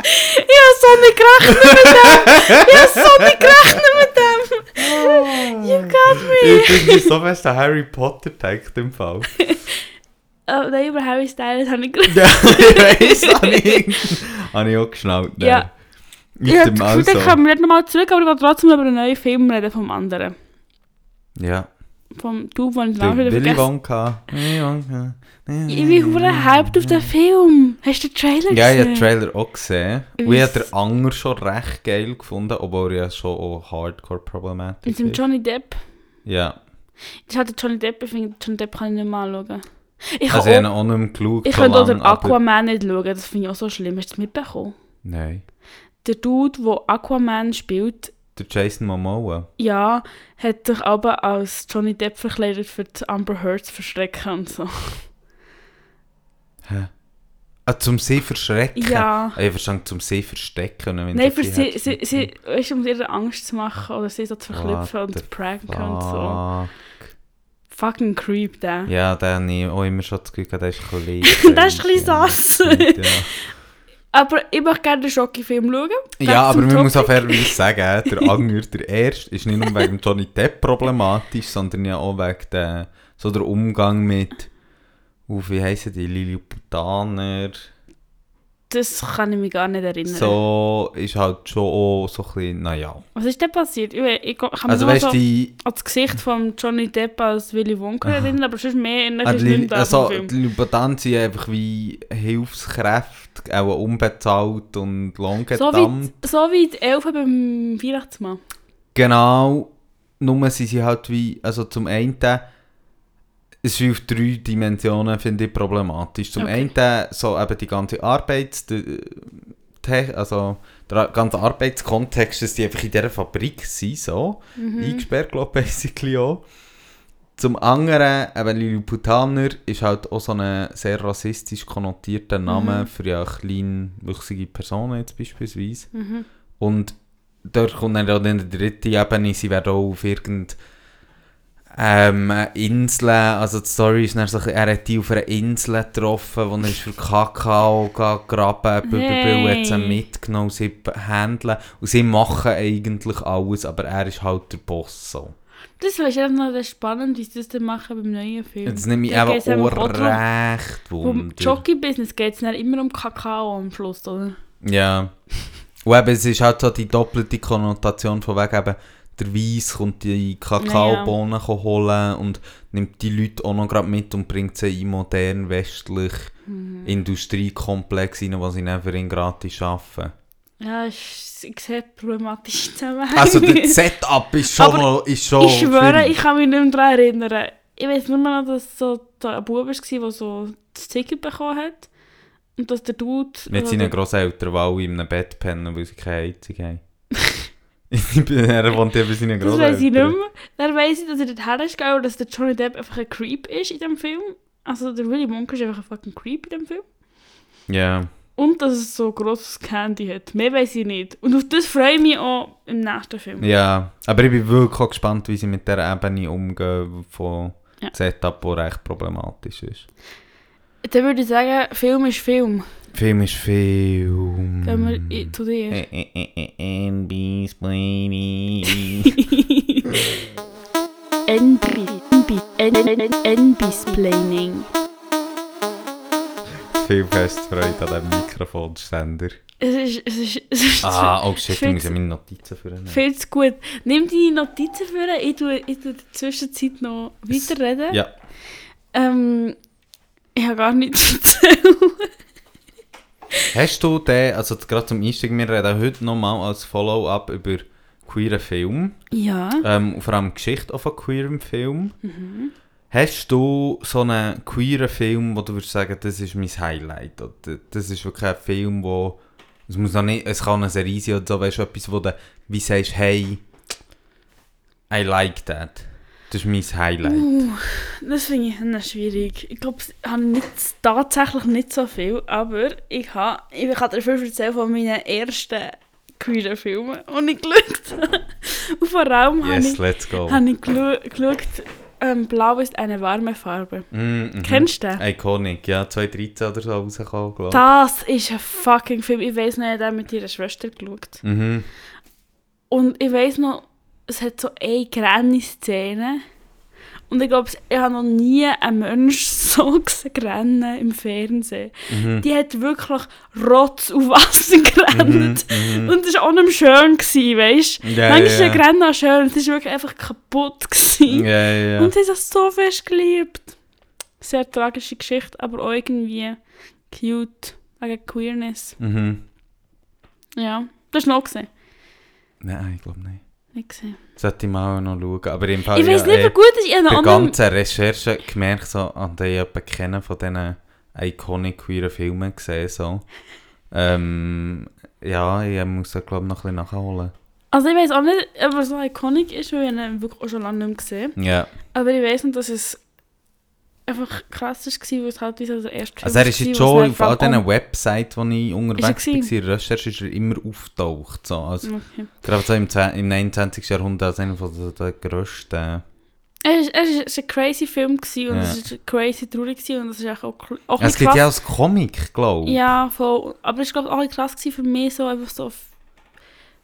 Ich habe so nicht gerechnet mit dem! Ich habe so nicht gerechnet mit dem! You got me! Ich bin so fest an Harry Potter gedacht im Fall. Oh, nein, über Harry Styles habe ich gerechnet. ja, ich weiss, habe ich, habe ich auch geschnallt. nein. Ja. Ich Mit habe dem das Gefühl, also. wir nicht nochmal zurück, aber ich will trotzdem über einen neuen Film reden vom anderen. Ja. Vom Du, den ich auch wieder Willy Wonka. Willy Wonka. Ich bin hure hyped auf den Film. Hast du den Trailer Ja, ich habe gesehen? den Trailer auch gesehen. Und ich habe den Anger schon recht geil gefunden, obwohl er ja schon auch hardcore problematisch Mit dem ist. Johnny Depp. Ja. Ist halt der Johnny Depp, ich finde, Johnny Depp kann ich nicht mehr anschauen. Ich, Also ich habe auch nicht geschaut. ich könnte auch den Aquaman nicht schauen, das finde ich auch so schlimm. Hast du das mitbekommen? Nein. Der Dude, der Aquaman spielt, Der Jason Momoa. ja, hat sich aber als Johnny Depp verkleidet für die Amber Heard zu verschrecken und so. Hä? Ah, zum See verschrecken? Ja. Ah, Ich verstand zum See verstecken. Wenn Nein, sie für sie, sie, sie weißt, du, um ihr Angst zu machen oder sie so zu verklüpfen und zu pranken und so. Fucking creep, der. Ja, den habe ich auch immer schon das Gefühl, gehabt, der ist ein bisschen... Der ist ein bisschen sass. Ja. Aber ich möchte gerne den Schocki-Film schauen. Ja, aber man muss auch fairerweise sagen, der Anger, der erste, ist nicht nur wegen Johnny Depp problematisch, sondern ja auch wegen der, so der Umgang mit, uh, wie heissen die, Lilliputaner, Das kann ich mich gar nicht erinnern. So ist halt schon auch so ein bisschen, naja. Was ist denn passiert? Ich, ich kann mich Also weißt so die, an das Gesicht von Johnny Depp als Willy Wonka erinnern, aber sonst mehr erinnere ah, mich nicht also, die. Lubatanten sind einfach wie Hilfskräfte, auch unbezahlt und So lohngedammt. wie, so wie die Elfen beim Weihnachtsmann. Genau, nur sind sie halt wie, also zum einen, es ist auf drei Dimensionen, finde ich, problematisch. Zum Okay. einen so eben die ganze Arbeits... also der ganze Arbeitskontext, dass die einfach in dieser Fabrik sind, so, Mhm. eingesperrt, glaube ich, basically auch. Zum anderen, eben Lilliputaner ist halt auch so ein sehr rassistisch konnotierter Name Mhm. für ja kleinwüchsige Personen jetzt beispielsweise. Mhm. Und dort kommt dann auch in der dritten Ebene, sie werden auch auf irgendeine ähm, Inseln, also die Story ist dann so, er hat die auf einer Insel getroffen, wo er ist für Kakao gegraben, hey. hat sie mitgenommen, sie handeln und sie machen eigentlich alles, aber er ist halt der Boss so. Das wäre einfach noch das spannend, wie sie das dann machen beim neuen Film. Das mich Da eben auch recht wunder. Jockey-Business geht es immer um Kakao am Schluss, oder? Ja. Und eben, es ist halt so die doppelte Konnotation von wegen eben, der Weiss kommt die Kakaobohnen holen und nimmt die Leute auch noch gerade mit und bringt sie in modern westlich Mhm. Industriekomplex rein, wo sie dann für ihn gratis arbeiten. Ja, ich, ich sehe problematisch zusammen. Also das Setup ist schon, ist schon ich schwöre, viel. ich kann mich nicht mehr daran erinnern. Ich weiß nur noch, dass so da ein Bub war, der so das Ticket bekommen hat. Und dass der Dude... Mit seinen Grosseltern, die alle in einem Bett pennen, weil sie keine Heizung haben. Er wohnt ja bei seinen Das weiß ich nicht mehr. Dann weiss ich, dass er dort ist gegangen und dass der Johnny Depp einfach ein Creep ist in dem Film. Also der Willy Wonka ist einfach ein fucking Creep in dem Film. Ja. Und dass es so grosses Candy hat. Mehr weiß ich nicht. Und auf das freue ich mich auch im nächsten Film. Ja, aber ich bin wirklich auch gespannt, wie sie mit dieser Ebene umgehen von Ja. Setup, die recht problematisch ist. Dann würde ich sagen, Film ist Film. Film ist Film. Gehen wir zu dir. NB's Planning. NB, NB, NB, NB-Splaining. Viel Festfreude an diesem Mikrofonständer. Es ist, es ist, es ist Ah, oh shit, ich viel muss meine Notizen führen. viel zu gut. Nimm deine Notizen für ich tue, ich tue in der Zwischenzeit noch weiterreden. Ja, Ähm, ich habe gar nichts zu erzählen. Hast du den, also gerade zum Einstieg, wir reden heute nochmal als Follow-up über queeren Film, Ja. ähm, vor allem Geschichte auch von queerem Film. Mhm. Hast du so einen queeren Film, wo du würdest sagen, das ist mein Highlight? Oder das ist wirklich ein Film, wo es muss noch nicht, es kann eine Serie sein oder so, weißt du, etwas, wo du wie sagst, hey, I like that. Das ist mein Highlight. Uh, das finde ich noch schwierig. Ich glaube, ich habe nicht, tatsächlich nicht so viel, aber ich habe, ich kann dir viel erzählen von meinen ersten queeren Filmen, die ich geschaut habe. Und vor allem habe Yes, ich, let's go. habe ich geschaut, ähm, Blau ist eine warme Farbe. Mm, mhm. Kennst du den? Iconic, ja, 2013 oder so rausgekommen, glaube Das ist ein fucking Film. Ich weiß nicht, ich habe mit ihrer Schwester geschaut. ich. Mhm. Und ich weiß noch, es hat so eine grelle Szene. Und ich glaube, ich habe noch nie einen Mensch so gesehen rennen im Fernsehen. Mhm. Die hat wirklich Rotz und Wasser gerannt. Mhm. Mhm. Und das war auch nicht schön, gewesen, weißt du? Ja, Manchmal ja, ist ein. Rennen auch schön, es war wirklich einfach kaputt. Gewesen. Ja, ja. Und sie hat das so fest geliebt. Sehr tragische Geschichte, aber auch irgendwie cute, wegen Queerness. Mhm. Ja, das hast du noch gesehen. Nein, ich glaube nicht. Nicht gesehen. Sollte ich mal noch schauen. Aber im Fall, Ich weiß ja, nicht, eh, wie gut ist. Ich habe bei ganzen Recherche gemerkt, so, an der ich jemanden kennen von diesen iconic queeren Filmen gesehen. So. Ähm, ja, ich muss da glaube ich noch ein bisschen nachholen. Also ich weiß auch nicht, ob er so iconic ist, weil ich ihn wirklich auch schon lange nicht mehr gesehen Ja. Aber ich weiß nicht, dass es einfach krass war, weil es halt wie so der erste Also er ist jetzt schon auf all diesen Websites, wo ich unterwegs er war, in der Recherche ist er immer auftaucht. So. Also, auch- Okay. Gerade so im, 10 im 29. Jahrhundert als einer von der, grössten... Ist, es war ein crazy Film gewesen und Ja. es war crazy traurig gewesen und es ist auch, auch, auch Ja, es gibt ja als Comic, glaube ich. Ja, voll. Aber es war auch krass gewesen für mich, so einfach so,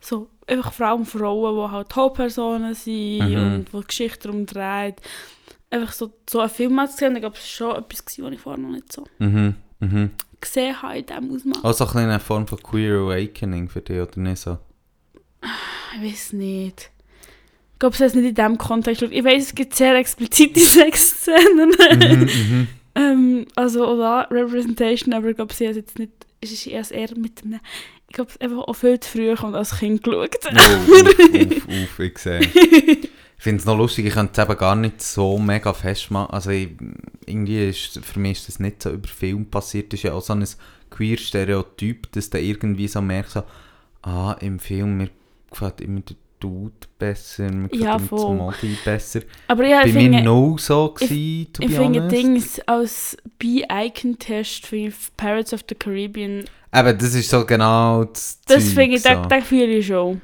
so einfach vor allem Frauen, die halt Hauptpersonen sind Mhm. und die Geschichte darum dreht. Einfach so, so einen Film zu sehen, ich glaube, es war schon etwas, gewesen, was ich vorher noch nicht so Mhm, mhm. gesehen habe in diesem Ausmaß. Also ein eine Form von Queer Awakening für dich, oder nicht so? Ich weiß nicht. Ich glaube, es ist nicht in diesem Kontext. Ich weiß, es gibt sehr explizite Sexszenen. Mhm, mhm. ähm, also, oder Representation, aber ich glaube, sie hat jetzt nicht. Es ist erst eher mit einem. Ich glaube, einfach auch viel zu früh und als Kind geschaut. Oh, uff, uff, uff, ich sehe. Ich finde es noch lustig, ich könnte es eben gar nicht so mega festmachen. Also ich, irgendwie ist, für mich ist das nicht so über Film passiert. Das ist ja auch so ein Queer-Stereotyp, dass du irgendwie so merkst, so, ah, im Film, mir gefällt immer der Dude besser, mir gefällt Ja, immer das. Modi besser. Aber ja, Bei ich mir finde, no so gewesen, to ich be finde honest. Dings als B-Icon-Test für Pirates of the Caribbean, Eben, das ist so genau das das Zeug finde ich, so. den, den fühle ich schon.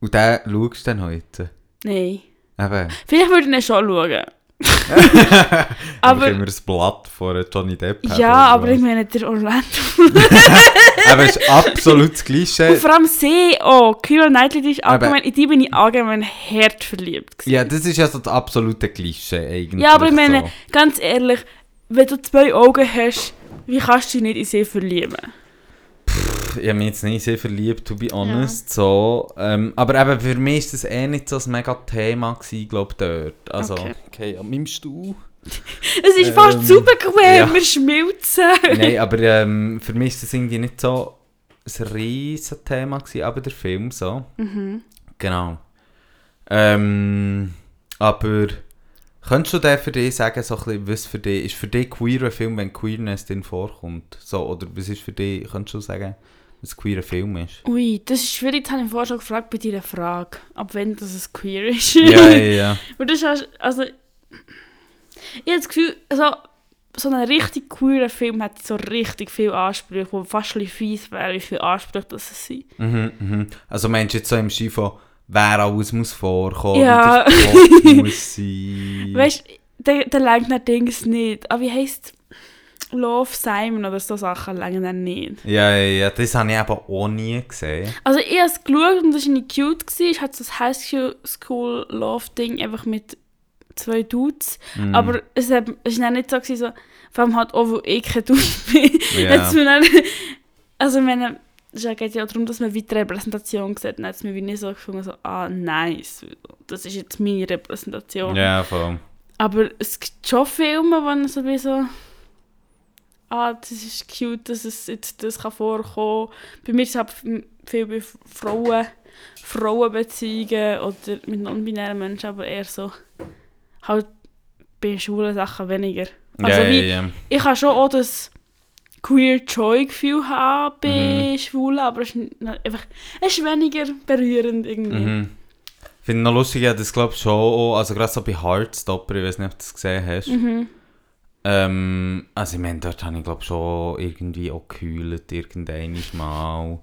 Und den schaust du dann heute? Nein. Eben. Vielleicht würde ich ihn schon schauen. Aber immer das Blatt von Johnny Depp ja, aber ich meine, der Orlando. Aber es ist absolut das Und Klischee. vor allem sie auch. Keira Knightley, die ist allgemein, in die bin ich allgemein hart verliebt. gewesen. Ja, das ist ja so das absolute Klischee eigentlich. Ja, aber ich meine, So. ganz ehrlich, wenn du zwei Augen hast, wie kannst du dich nicht in sie verlieben? Ich habe mich jetzt nicht sehr verliebt, to be honest. So, ähm, aber eben für mich ist das eh nicht so ein mega Thema glaube dort. Also, okay, Okay. an meinem Stuhl. Es ist fast Ähm, super bequem, ja. wir schmilzen. Nein, aber ähm, für mich ist das irgendwie nicht so ein riesen Thema gewesen, aber der Film so. Mhm. Genau. Ähm, aber könntest du denn für dich sagen, so ein bisschen, was für dich, ist für dich queer ein Film, wenn Queerness drin vorkommt? So, oder was ist für dich, könntest du sagen, ein Film ist? Ui, das ist schwierig, das habe ich vorher schon gefragt bei deiner Frage. Ab wenn das es queer ist. ja, ja, ja. Und das ist also... Ich habe das Gefühl, also, so ein richtig queerer Film hat so richtig viel Ansprüche, wo fast ein fies wäre, wie viele Ansprüche das es sind. Mhm, mhm. Also meinst du jetzt so im Stil von, wer alles muss vorkommen, Ja. wie der muss sein? Weißt du, der, der nach Dings nicht. Aber wie heisst Love Simon oder so Sachen lenken dann nicht. Ja, ja, ja, das habe ich eben auch nie gesehen. Also ich habe es geschaut und das war nicht cute. Gewesen. Ich hatte so das High School- School Love Ding einfach mit zwei Dudes. Mhm. Aber es war dann nicht so, gewesen, so, vor allem halt auch, wo ich kein Dude bin. Hat's mir dann, also ich meine, es geht ja darum, dass man die Repräsentation sieht. Dann hat es mir wie nicht so gefunden, so, ah, nice, das ist jetzt meine Repräsentation. Ja, voll. Aber es gibt schon Filme, wo so wie so, ah, das ist cute, dass es jetzt das kann vorkommen. Bei mir ist es halt viel bei Frauen, Frauenbeziehungen oder mit non-binären Menschen, aber eher so, halt bei schwulen Sachen weniger. Also ja, wie, ja, ja. ich kann schon auch das queer Joy-Gefühl haben bei Mhm. Schwulen, aber es ist einfach es ist weniger berührend irgendwie. Mhm. Ich finde noch lustig, ja, das glaube ich schon also gerade so bei Heartstopper, ich weiß nicht, ob du das gesehen hast. Mhm. Ähm, also ich meine, dort habe ich glaube schon irgendwie auch gekühlt, irgendwann mal.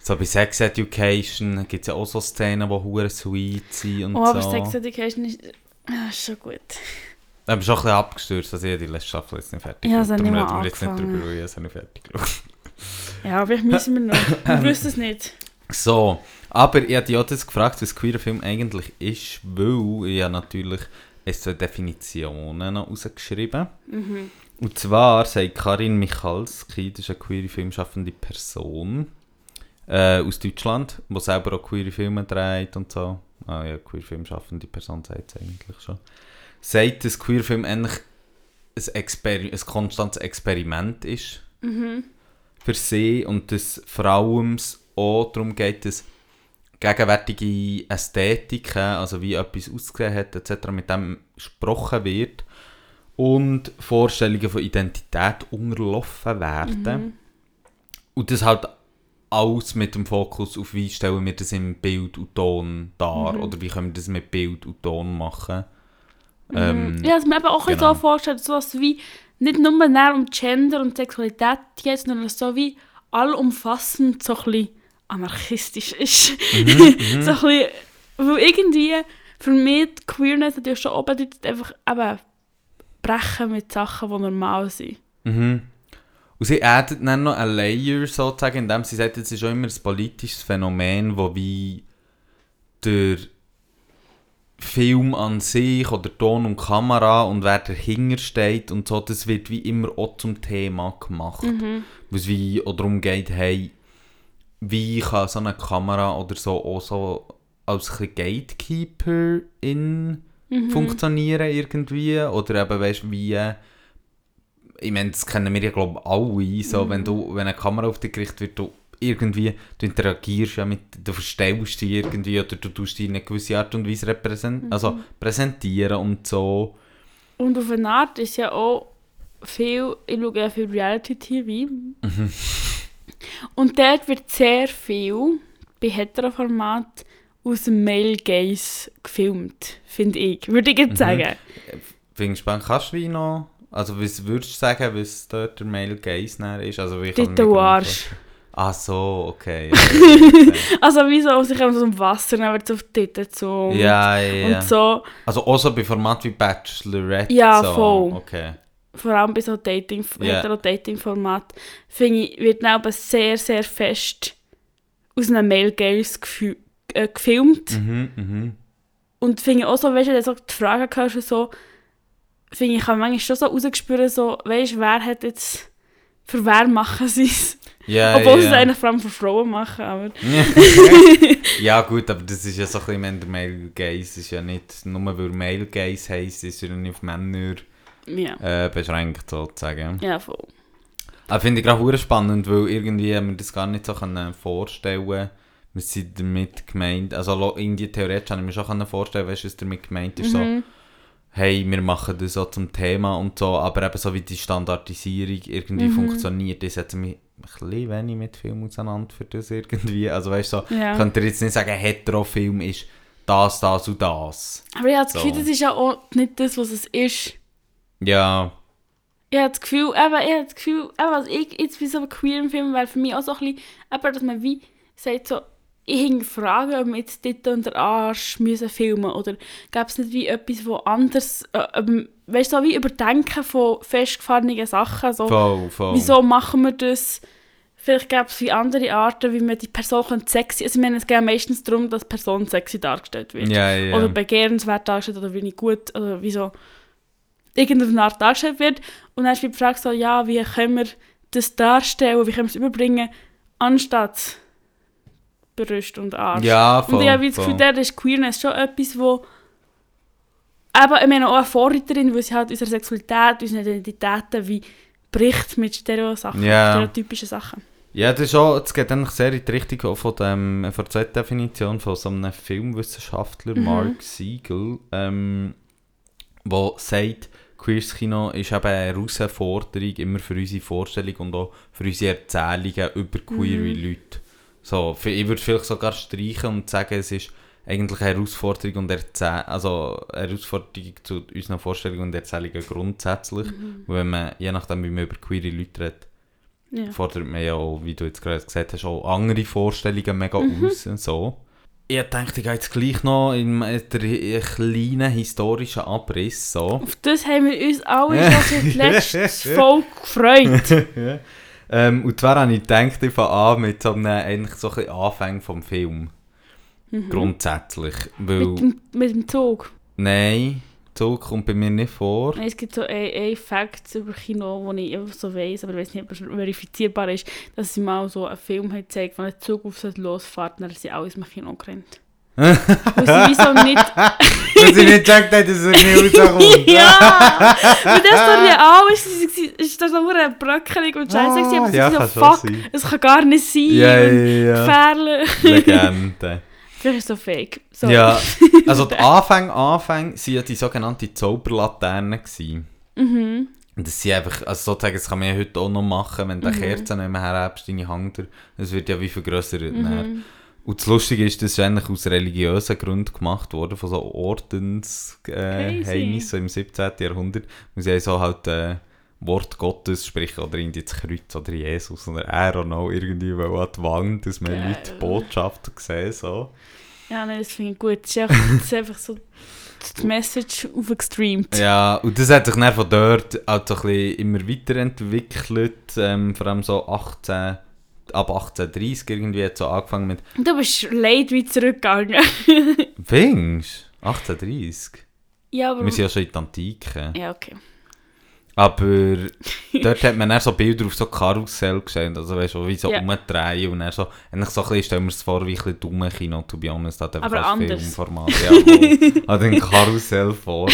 So bei Sex Education gibt es ja auch so Szenen, die hure sweet sind und Oh, aber so. Sex Education ist, ah, ist schon gut. Aber schon ein bisschen abgestürzt, also ich habe die letzte Staffel jetzt nicht fertig Ja, hat Darum nicht mal reden wir jetzt nicht angefangen. drüber, weil ich es nicht fertig geschaut. Ja, aber ich müssen wir noch. Ich wüsste es nicht. So, aber ich hatte ja das gefragt, was queer Film eigentlich ist, weil ich habe natürlich es zwei Definitionen noch rausgeschrieben. Mhm. Und zwar sagt Karin Michalski, das ist eine queere filmschaffende Person äh, aus Deutschland, die selber auch queere Filme dreht und so. Ah ja, queer filmschaffende Person sagt es eigentlich schon. Sagt, dass queer Film eigentlich ein, Exper ein konstantes Experiment ist Mhm. für sie und dass vor allem auch darum geht, dass gegenwärtige Ästhetiken, also wie etwas ausgesehen hat etc., mit dem gesprochen wird und Vorstellungen von Identität unterlaufen werden. Mhm. Und das halt alles mit dem Fokus auf, wie stellen wir das im Bild und Ton dar Mhm. oder wie können wir das mit Bild und Ton machen. Mhm. Ähm, ja, dass man eben auch genau. so vorstellt, so was wie nicht nur näher um Gender und Sexualität geht, sondern so wie allumfassend so ein bisschen anarchistisch ist. Mhm, so ein bisschen, weil irgendwie für mich die Queerness natürlich schon auch bedeutet einfach eben brechen mit Sachen, die normal sind. Mhm. Und sie addet dann noch ein Layer sozusagen, indem sie sagt, es ist auch immer ein politisches Phänomen, wo wie der Film an sich oder Ton und Kamera und wer dahinter steht und so, das wird wie immer auch zum Thema gemacht. Mhm. Wo es wie auch darum geht, hey, wie kann so eine Kamera oder so auch so als ein Gatekeeper in Mhm. funktionieren irgendwie oder eben weißt wie ich meine das kennen wir ja glaube ich alle so Mhm. wenn du wenn eine Kamera auf dich gerichtet wird du irgendwie du interagierst ja mit du verstellst dich irgendwie oder du tust dich in eine gewisse Art und Weise repräsent also Mhm. präsentieren und so Und auf eine Art ist ja auch viel, ich schaue ja viel Reality-TV. Mhm. Und dort wird sehr viel bei Heteroformat aus dem Male Gaze gefilmt, finde ich. Würde ich Mhm. jetzt sagen. finde ich spannend kannst du wie noch also was würdest du sagen was dort der Male Gaze näher ist also wie Dort mir Arsch. ah so okay, okay, okay. Also wieso sich so im Wasser, es auf die Titten so. ja ja ja Und so, also auch so bei Format wie Bachelorette Ja, so. voll. okay vor allem bei so Dating, Ja. Hetero-Dating-Format, finde ich, wird dann aber sehr, sehr fest aus einem Male Gaze äh, gefilmt. mhm mhm Und finde ich auch so, weißt du, so die Fragen hörst so, finde ich, kann man manchmal schon so rausgespürt, so, weißt wer hat jetzt, für wer machen sie es? Ja, Obwohl sie ja. es eigentlich vor allem für Frauen machen, aber... ja gut, aber das ist ja so ein bisschen, wenn der Male Gaze ist ja nicht, nur weil Male Gaze heisst, ist ja nicht auf Männer Ja, äh, beschränkt sozusagen. ja voll. Aber finde ich gerade spannend, weil irgendwie haben wir das gar nicht so können vorstellen wir sind damit gemeint, also irgendwie theoretisch kann ich mir schon können vorstellen, weißt was damit gemeint ist, so, Mhm. hey, wir machen das so zum Thema und so, aber eben so wie die Standardisierung irgendwie Mhm. funktioniert, das setzt mich ein bisschen wenig mit Film auseinander für das irgendwie, also weißt du, so, Ja. könnt ihr jetzt nicht sagen, Heterofilm ist das, das und das. Aber ich habe das So. Gefühl, das ist ja auch nicht das, was es ist. Ja, Ich habe das Gefühl, eben, ich habe das Gefühl, eben, also ich jetzt bei so einem queeren Film wäre für mich auch so ein bisschen, eben, dass man wie sagt so, ich hinterfrage, ob wir jetzt dort und der Arsch müssen filmen oder gäbe es nicht wie etwas, wo anders, äh, ähm, weißt du, so wie Überdenken von festgefahrenen Sachen, so, voll, voll. wieso machen wir das? Vielleicht gäbe es wie andere Arten, wie man die Person könnte sexy, also ich meine, es geht meistens darum, dass die Person sexy dargestellt wird. Ja, ja. Oder begehrenswert dargestellt oder wenig gut, oder wieso irgendeine Art dargestellt wird. Und dann ist die Frage so, ja, wie können wir das darstellen, wie können wir es überbringen, anstatt Brust und Arsch. ja, voll. und ich habe das. Gefühl, der ist Queerness schon etwas, wo eben, ich meine, auch eine Vorreiterin, weil sie halt unsere Sexualität, unsere Identitäten wie bricht mit Stereo-Sachen, Ja. stereotypischen Sachen. Ja, das, ist auch, das geht eigentlich sehr in die Richtung auch von, der Definition von so einem Filmwissenschaftler, Mhm. Mark Siegel, ähm, wo sagt, Queers Kino ist eben eine Herausforderung immer für unsere Vorstellung und auch für unsere Erzählungen über queere Mhm. Leute. So, ich würde vielleicht sogar streichen und sagen, es ist eigentlich eine Herausforderung und Erzähl also eine Herausforderung zu unseren Vorstellungen und Erzählungen grundsätzlich, Mhm. wenn man, je nachdem wie man über queere Leute redet, Ja. fordert man ja auch, wie du jetzt gerade gesagt hast, auch andere Vorstellungen mega Mhm. aus und so. Ich dachte, ich gehe jetzt gleich noch in der kleinen historischen Abriss so. Auf das haben wir uns alle schon seit letzter Folge gefreut. ähm, und zwar habe ich gedacht, ich fange an mit so einem eigentlich so ein Anfang vom Film. Grundsätzlich. Weil, Mhm. mit, dem, mit dem Zug. nein, Zug kommt bei mir nicht vor. Es gibt so ein, Fact über Kino, den ich einfach so weiss, aber ich weiß nicht, ob es verifizierbar ist, dass sie mal so einen Film hat gezeigt, wo ein Zug auf sich losfährt, dann sind alle aus dem Kino gerannt. Weil sie wieso nicht... Weil sie nicht gecheckt hat, dass er nicht rauskommt. ja! Weil das doch real ist, ist, das nur eine Bröckelung und Scheiße, Ah, aber sie ja, so, fuck, es kann gar nicht sein Ja, ja, ja. gefährlich. Legende. Vielleicht so fake. So. Ja, also die Anfänge, Anfänge waren ja die sogenannten Zauberlaternen. Gewesen. Mhm. Und das sind einfach, also sozusagen, das kann man ja heute auch noch machen, wenn du Mhm. eine Kerze nicht mehr herhebst, deine Hang das wird ja wie vergrößert. Mhm. Und das Lustige ist, das ist eigentlich aus religiösen Gründen gemacht worden, von so Ordensgeheimnissen äh, so im 17. Jahrhundert. Wo sie haben so halt äh, Wort Gottes sprechen oder irgendwie das Kreuz oder Jesus oder I don't know, irgendwie an die Wand, dass man. Leute Botschaften sehen so. Ja, nein, das finde ich gut. Es ist einfach, es ist einfach so die Message aufgestreamt. Ja, und das hat sich dann von dort auch so ein bisschen immer weiterentwickelt, ähm, vor allem so 18, ab 1830 irgendwie hat so angefangen mit Du bist leid wie zurückgegangen. Fingst? 1830? Ja, aber... Wir sind ja schon in der Antike. Ja, okay. Aber dort hat man dann so Bilder auf so Karussell gesehen, also weißt du, wie so Ja. umdrehen und dann so, eigentlich so ein bisschen, stellen wir es vor, wie ein bisschen dumme Kino, to be honest, hat einfach Aber anders. Filmformat, ja, hat eine Karussellform.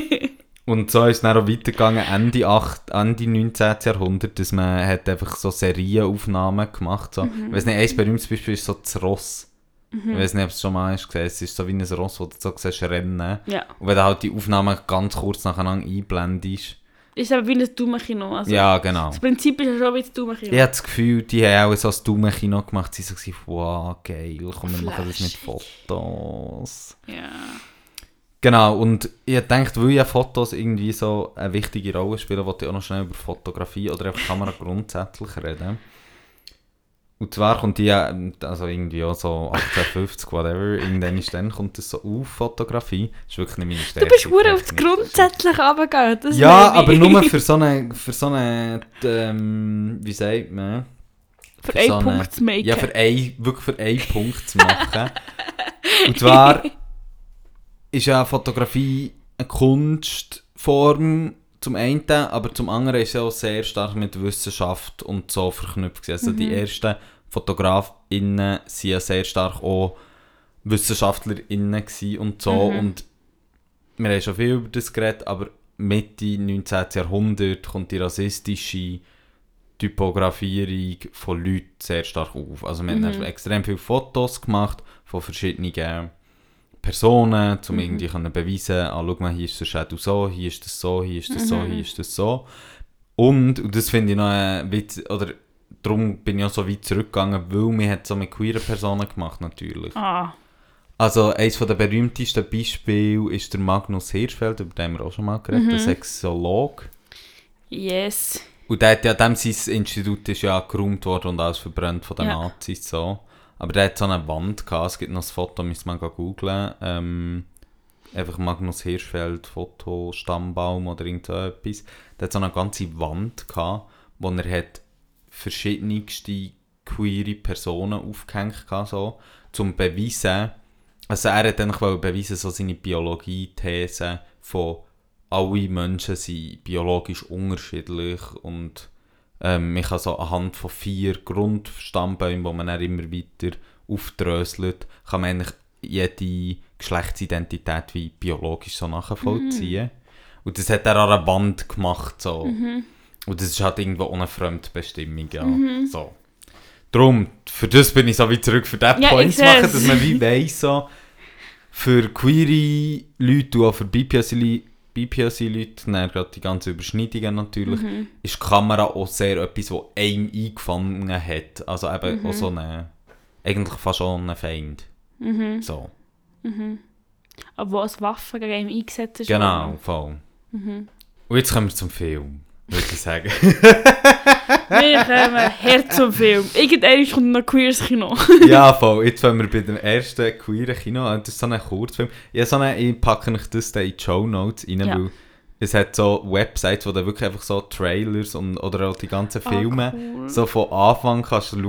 und so ist es dann auch weitergegangen, Ende, 8, Ende 19. Jahrhundert, dass man hat einfach so Serienaufnahmen gemacht, so. Mhm. Ich weiss nicht, ein berühmtes Beispiel ist so das Ross. Ich weiß nicht, ob du es schon mal hast gesehen es ist so wie ein Ross, wo du so siehst, rennen. Ja. Und wenn du halt die Aufnahmen ganz kurz nacheinander einblendest, Ist aber wie ein Dumme-Kino. Also, ja, genau. Das Prinzip ist ja schon wie ein Dumme-Kino. Ich habe das Gefühl, die haben auch so ein dummes Kino gemacht. Sie waren so, wow, geil, komm, wir machen das mit. Fotos. Ja. Genau, und ich dachte, weil ja Fotos irgendwie so eine wichtige Rolle spielen, wollte ich auch noch schnell über Fotografie oder einfach Kamera grundsätzlich reden. Und zwar kommt die ja, also irgendwie auch so 1850, whatever, irgendwann ist dann kommt das so auf, Fotografie. Das ist wirklich nicht meine Du Stärke. bist hure auf das Technik. Grundsätzliche runtergegangen. Ja, aber nur für so eine, für so eine, ähm, wie sagt man? Für einen so Punkt zu machen. Ja, für ein, wirklich für einen Punkt zu machen. Und zwar ist ja Fotografie eine Kunstform zum einen, aber zum anderen ist sie auch sehr stark mit Wissenschaft und so verknüpft. Also die ersten FotografInnen waren ja sehr stark auch WissenschaftlerInnen und so. Und wir haben schon viel über das geredet, aber Mitte 19. Jahrhundert kommt die rassistische Typografierung von Leuten sehr stark auf. Also wir haben extrem viele Fotos gemacht von verschiedenen Personen, um irgendwie können beweisen, ah, schau mal, hier ist der Shadow so, hier ist das so, hier ist das so, hier ist das so. Und, und das finde ich noch ein Witz, oder darum bin ich auch so weit zurückgegangen, weil wir hat so mit queeren Personen gemacht natürlich. Ah, Also eines der berühmtesten Beispiele ist der Magnus Hirschfeld, über den haben wir auch schon mal geredet, der Sexolog. yes. Und der hat ja, dem sein Institut ist ja geräumt worden und alles verbrannt von den Ja. Nazis so. Aber der hat so eine Wand gehabt, es gibt noch ein Foto, müssen mal googeln. Ähm, einfach Magnus Hirschfeld, Foto, Stammbaum oder irgend so etwas. Der hat so eine ganze Wand gehabt, wo er hat verschiedenste queere Personen aufgehängt gehabt, so, zum beweisen, also er hat dann beweisen, so seine Biologie-These von alle Menschen sind biologisch unterschiedlich und ähm, man kann so anhand von vier Grundstammbäumen, die man dann immer weiter aufdröselt, kann man eigentlich jede Geschlechtsidentität wie biologisch so nachvollziehen. Und das hat er an einer Wand gemacht. So. Und das ist halt irgendwo ohne Fremdbestimmung. Ja. So. Drum, für das bin ich so wie zurück für diesen Ja, Point ich zu machen, dass man wie weiss, so, für queere Leute und auch für BPOC-Leute, BPOC-Leute, dann gerade die ganzen Überschneidungen natürlich, ist die Kamera auch sehr etwas, was einem eingefangen hat. Also eben auch so eine, eigentlich fast schon ein Feind. So. Aber wo als Waffe gegen ihn eingesetzt ist. Genau, voll. Und jetzt kommen wir zum Film, würde ich sagen. Wir her zum Film. Irgendwann kommt noch queeres Kino. ja, voll. Jetzt fangen wir bei dem ersten queeren Kino. Das ist so ein Kurzfilm. Ja, so eine, ich packe euch das dann in die Show Notes rein, Ja. weil es hat so Websites, wo du wirklich einfach so Trailers und, oder auch die ganzen Filme cool. so von Anfang kannst schauen.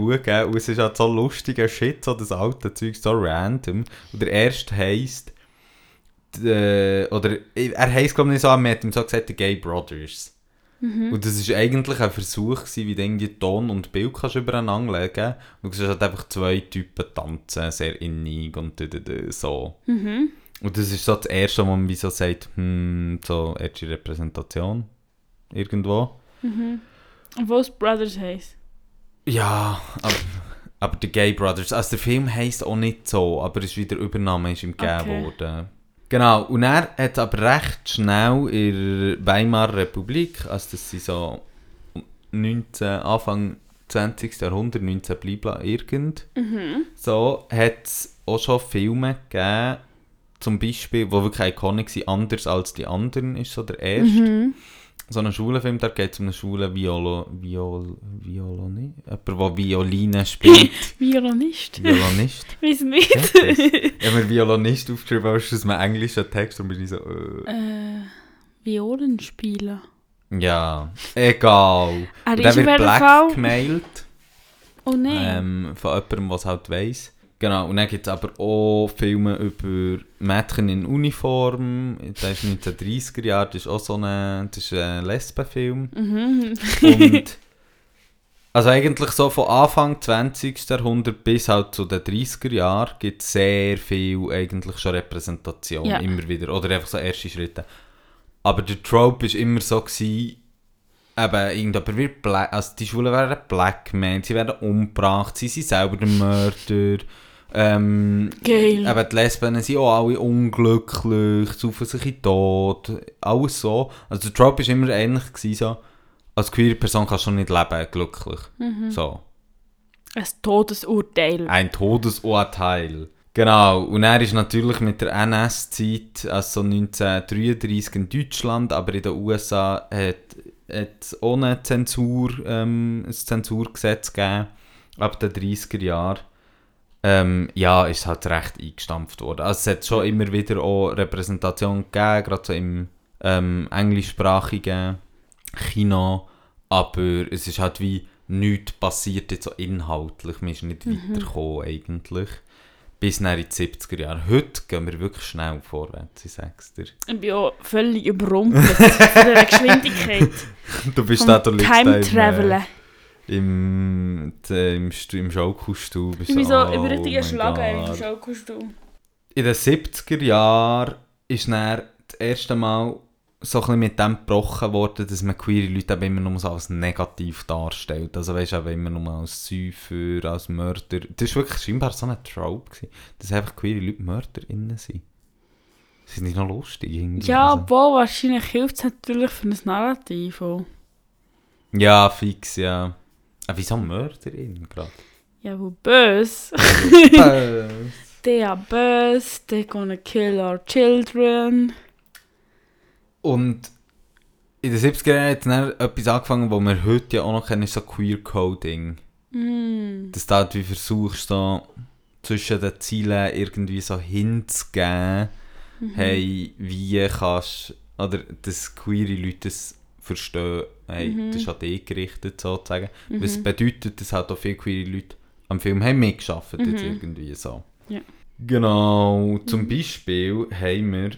Und es ist halt so lustiger Shit, so das alte Zeug, so random. Und der erste heisst, äh, oder er heisst glaube ich nicht so, aber man hat ihm so gesagt, The Gay Brothers. Und das war eigentlich ein Versuch, gewesen, wie du irgendwie Ton und Bild kannst übereinander legen Und du siehst halt einfach zwei Typen tanzen, sehr innig und so. Mhm. Und das ist so das Erste, wo man wie so sagt, hm, so edgy Repräsentation. Irgendwo. Und wo es Brothers heisst. Ja, aber, aber The Gay Brothers, also der Film heisst auch nicht so, aber es ist wieder Übernahme ist ihm gegeben Okay. worden. Genau, und er hat aber recht schnell in der Weimarer Republik, also das sind so 19, Anfang 20. Jahrhundert, 19 bleiben irgend, so hat es auch schon Filme gegeben, zum Beispiel, die wirklich iconic sind, anders als die anderen, ist so der erste. So ein schwuler Film, da geht es um einen schwulen Violo, Viol, Violoni, jemand, der Violine spielt. Violinist. Violinist. Weiß nicht. Das? Ich habe mir Violinist aufgeschrieben, aber es ist aus einem englischen Text und bin ich so, äh. äh, Violenspieler. Ja, egal. Er Und ist auf wird blackmailed Oh nein. ähm, von jemandem, der es halt weiss. Genau, und dann gibt es aber auch Filme über Mädchen in Uniform. Das ist 1930er Jahre, das ist auch so ein, das ist ein Lesbenfilm. Mhm. Und also eigentlich so von Anfang 20. Jahrhundert bis halt zu den 30er Jahren gibt es sehr viel eigentlich schon Repräsentation, Ja. immer wieder. Oder einfach so erste Schritte. Aber der Trope war immer so, gewesen, eben, irgendjemand wird black, also die Schwulen werden blackmailed, sie werden umgebracht, sie sind selber der Mörder. Ähm, Geil. Eben die Lesben sind auch alle unglücklich, saufen sich in den Tod, alles so. Also der Trope war immer ähnlich, gewesen, so, als queere Person kannst du nicht leben, glücklich. So. Ein Todesurteil. Ein Todesurteil. Genau, und er ist natürlich mit der NS-Zeit, also 1933 in Deutschland, aber in den USA hat es ohne Zensur, ähm, ein Zensurgesetz gegeben, ab den 30er Jahren. Ähm, ja, ist halt recht eingestampft worden. Also es hat schon immer wieder auch Repräsentation gegeben, gerade so im ähm, englischsprachigen Kino, aber es ist halt wie nichts passiert jetzt so inhaltlich, man ist nicht weitergekommen eigentlich. Bis nach in die 70er Jahre. Heute gehen wir wirklich schnell vorwärts, ich sag's dir. Ich bin auch völlig überrumpelt von dieser Geschwindigkeit. Du bist da, du Time im, Travelen. Im, äh, im, im Schaukelstuhl. Ich bin so oh über richtig mein erschlagen im. Schaukelstuhl. In den 70er Jahren ist dann das erste Mal so ein mit dem gebrochen worden, dass man queere Leute eben immer nur so als negativ darstellt. Also weißt du, immer nur als Säufer, als Mörder. Das war wirklich scheinbar so ein Trope, gewesen, dass einfach queere Leute MörderInnen sind. Das ist nicht noch lustig irgendwie. Ja, also. obwohl wahrscheinlich hilft es natürlich für ein Narrativ auch. Ja, fix, ja. Aber wieso Mörderin gerade? Ja, wo böse. Äh, They are böse, they gonna kill our children. Und in den 70er Jahren hat dann etwas angefangen, was wir heute ja auch noch kennen, ist so Queer Coding. Mm. Dass du halt wie versuchst, so zwischen den Zielen irgendwie so hinzugeben, hey, wie kannst oder dass queere Leute das verstehen, hey, Mhm. das ist an dich gerichtet sozusagen. Was bedeutet, dass halt auch viele queere Leute am Film haben mitgearbeitet, jetzt Mhm. irgendwie so. Ja. Genau, zum Beispiel haben wir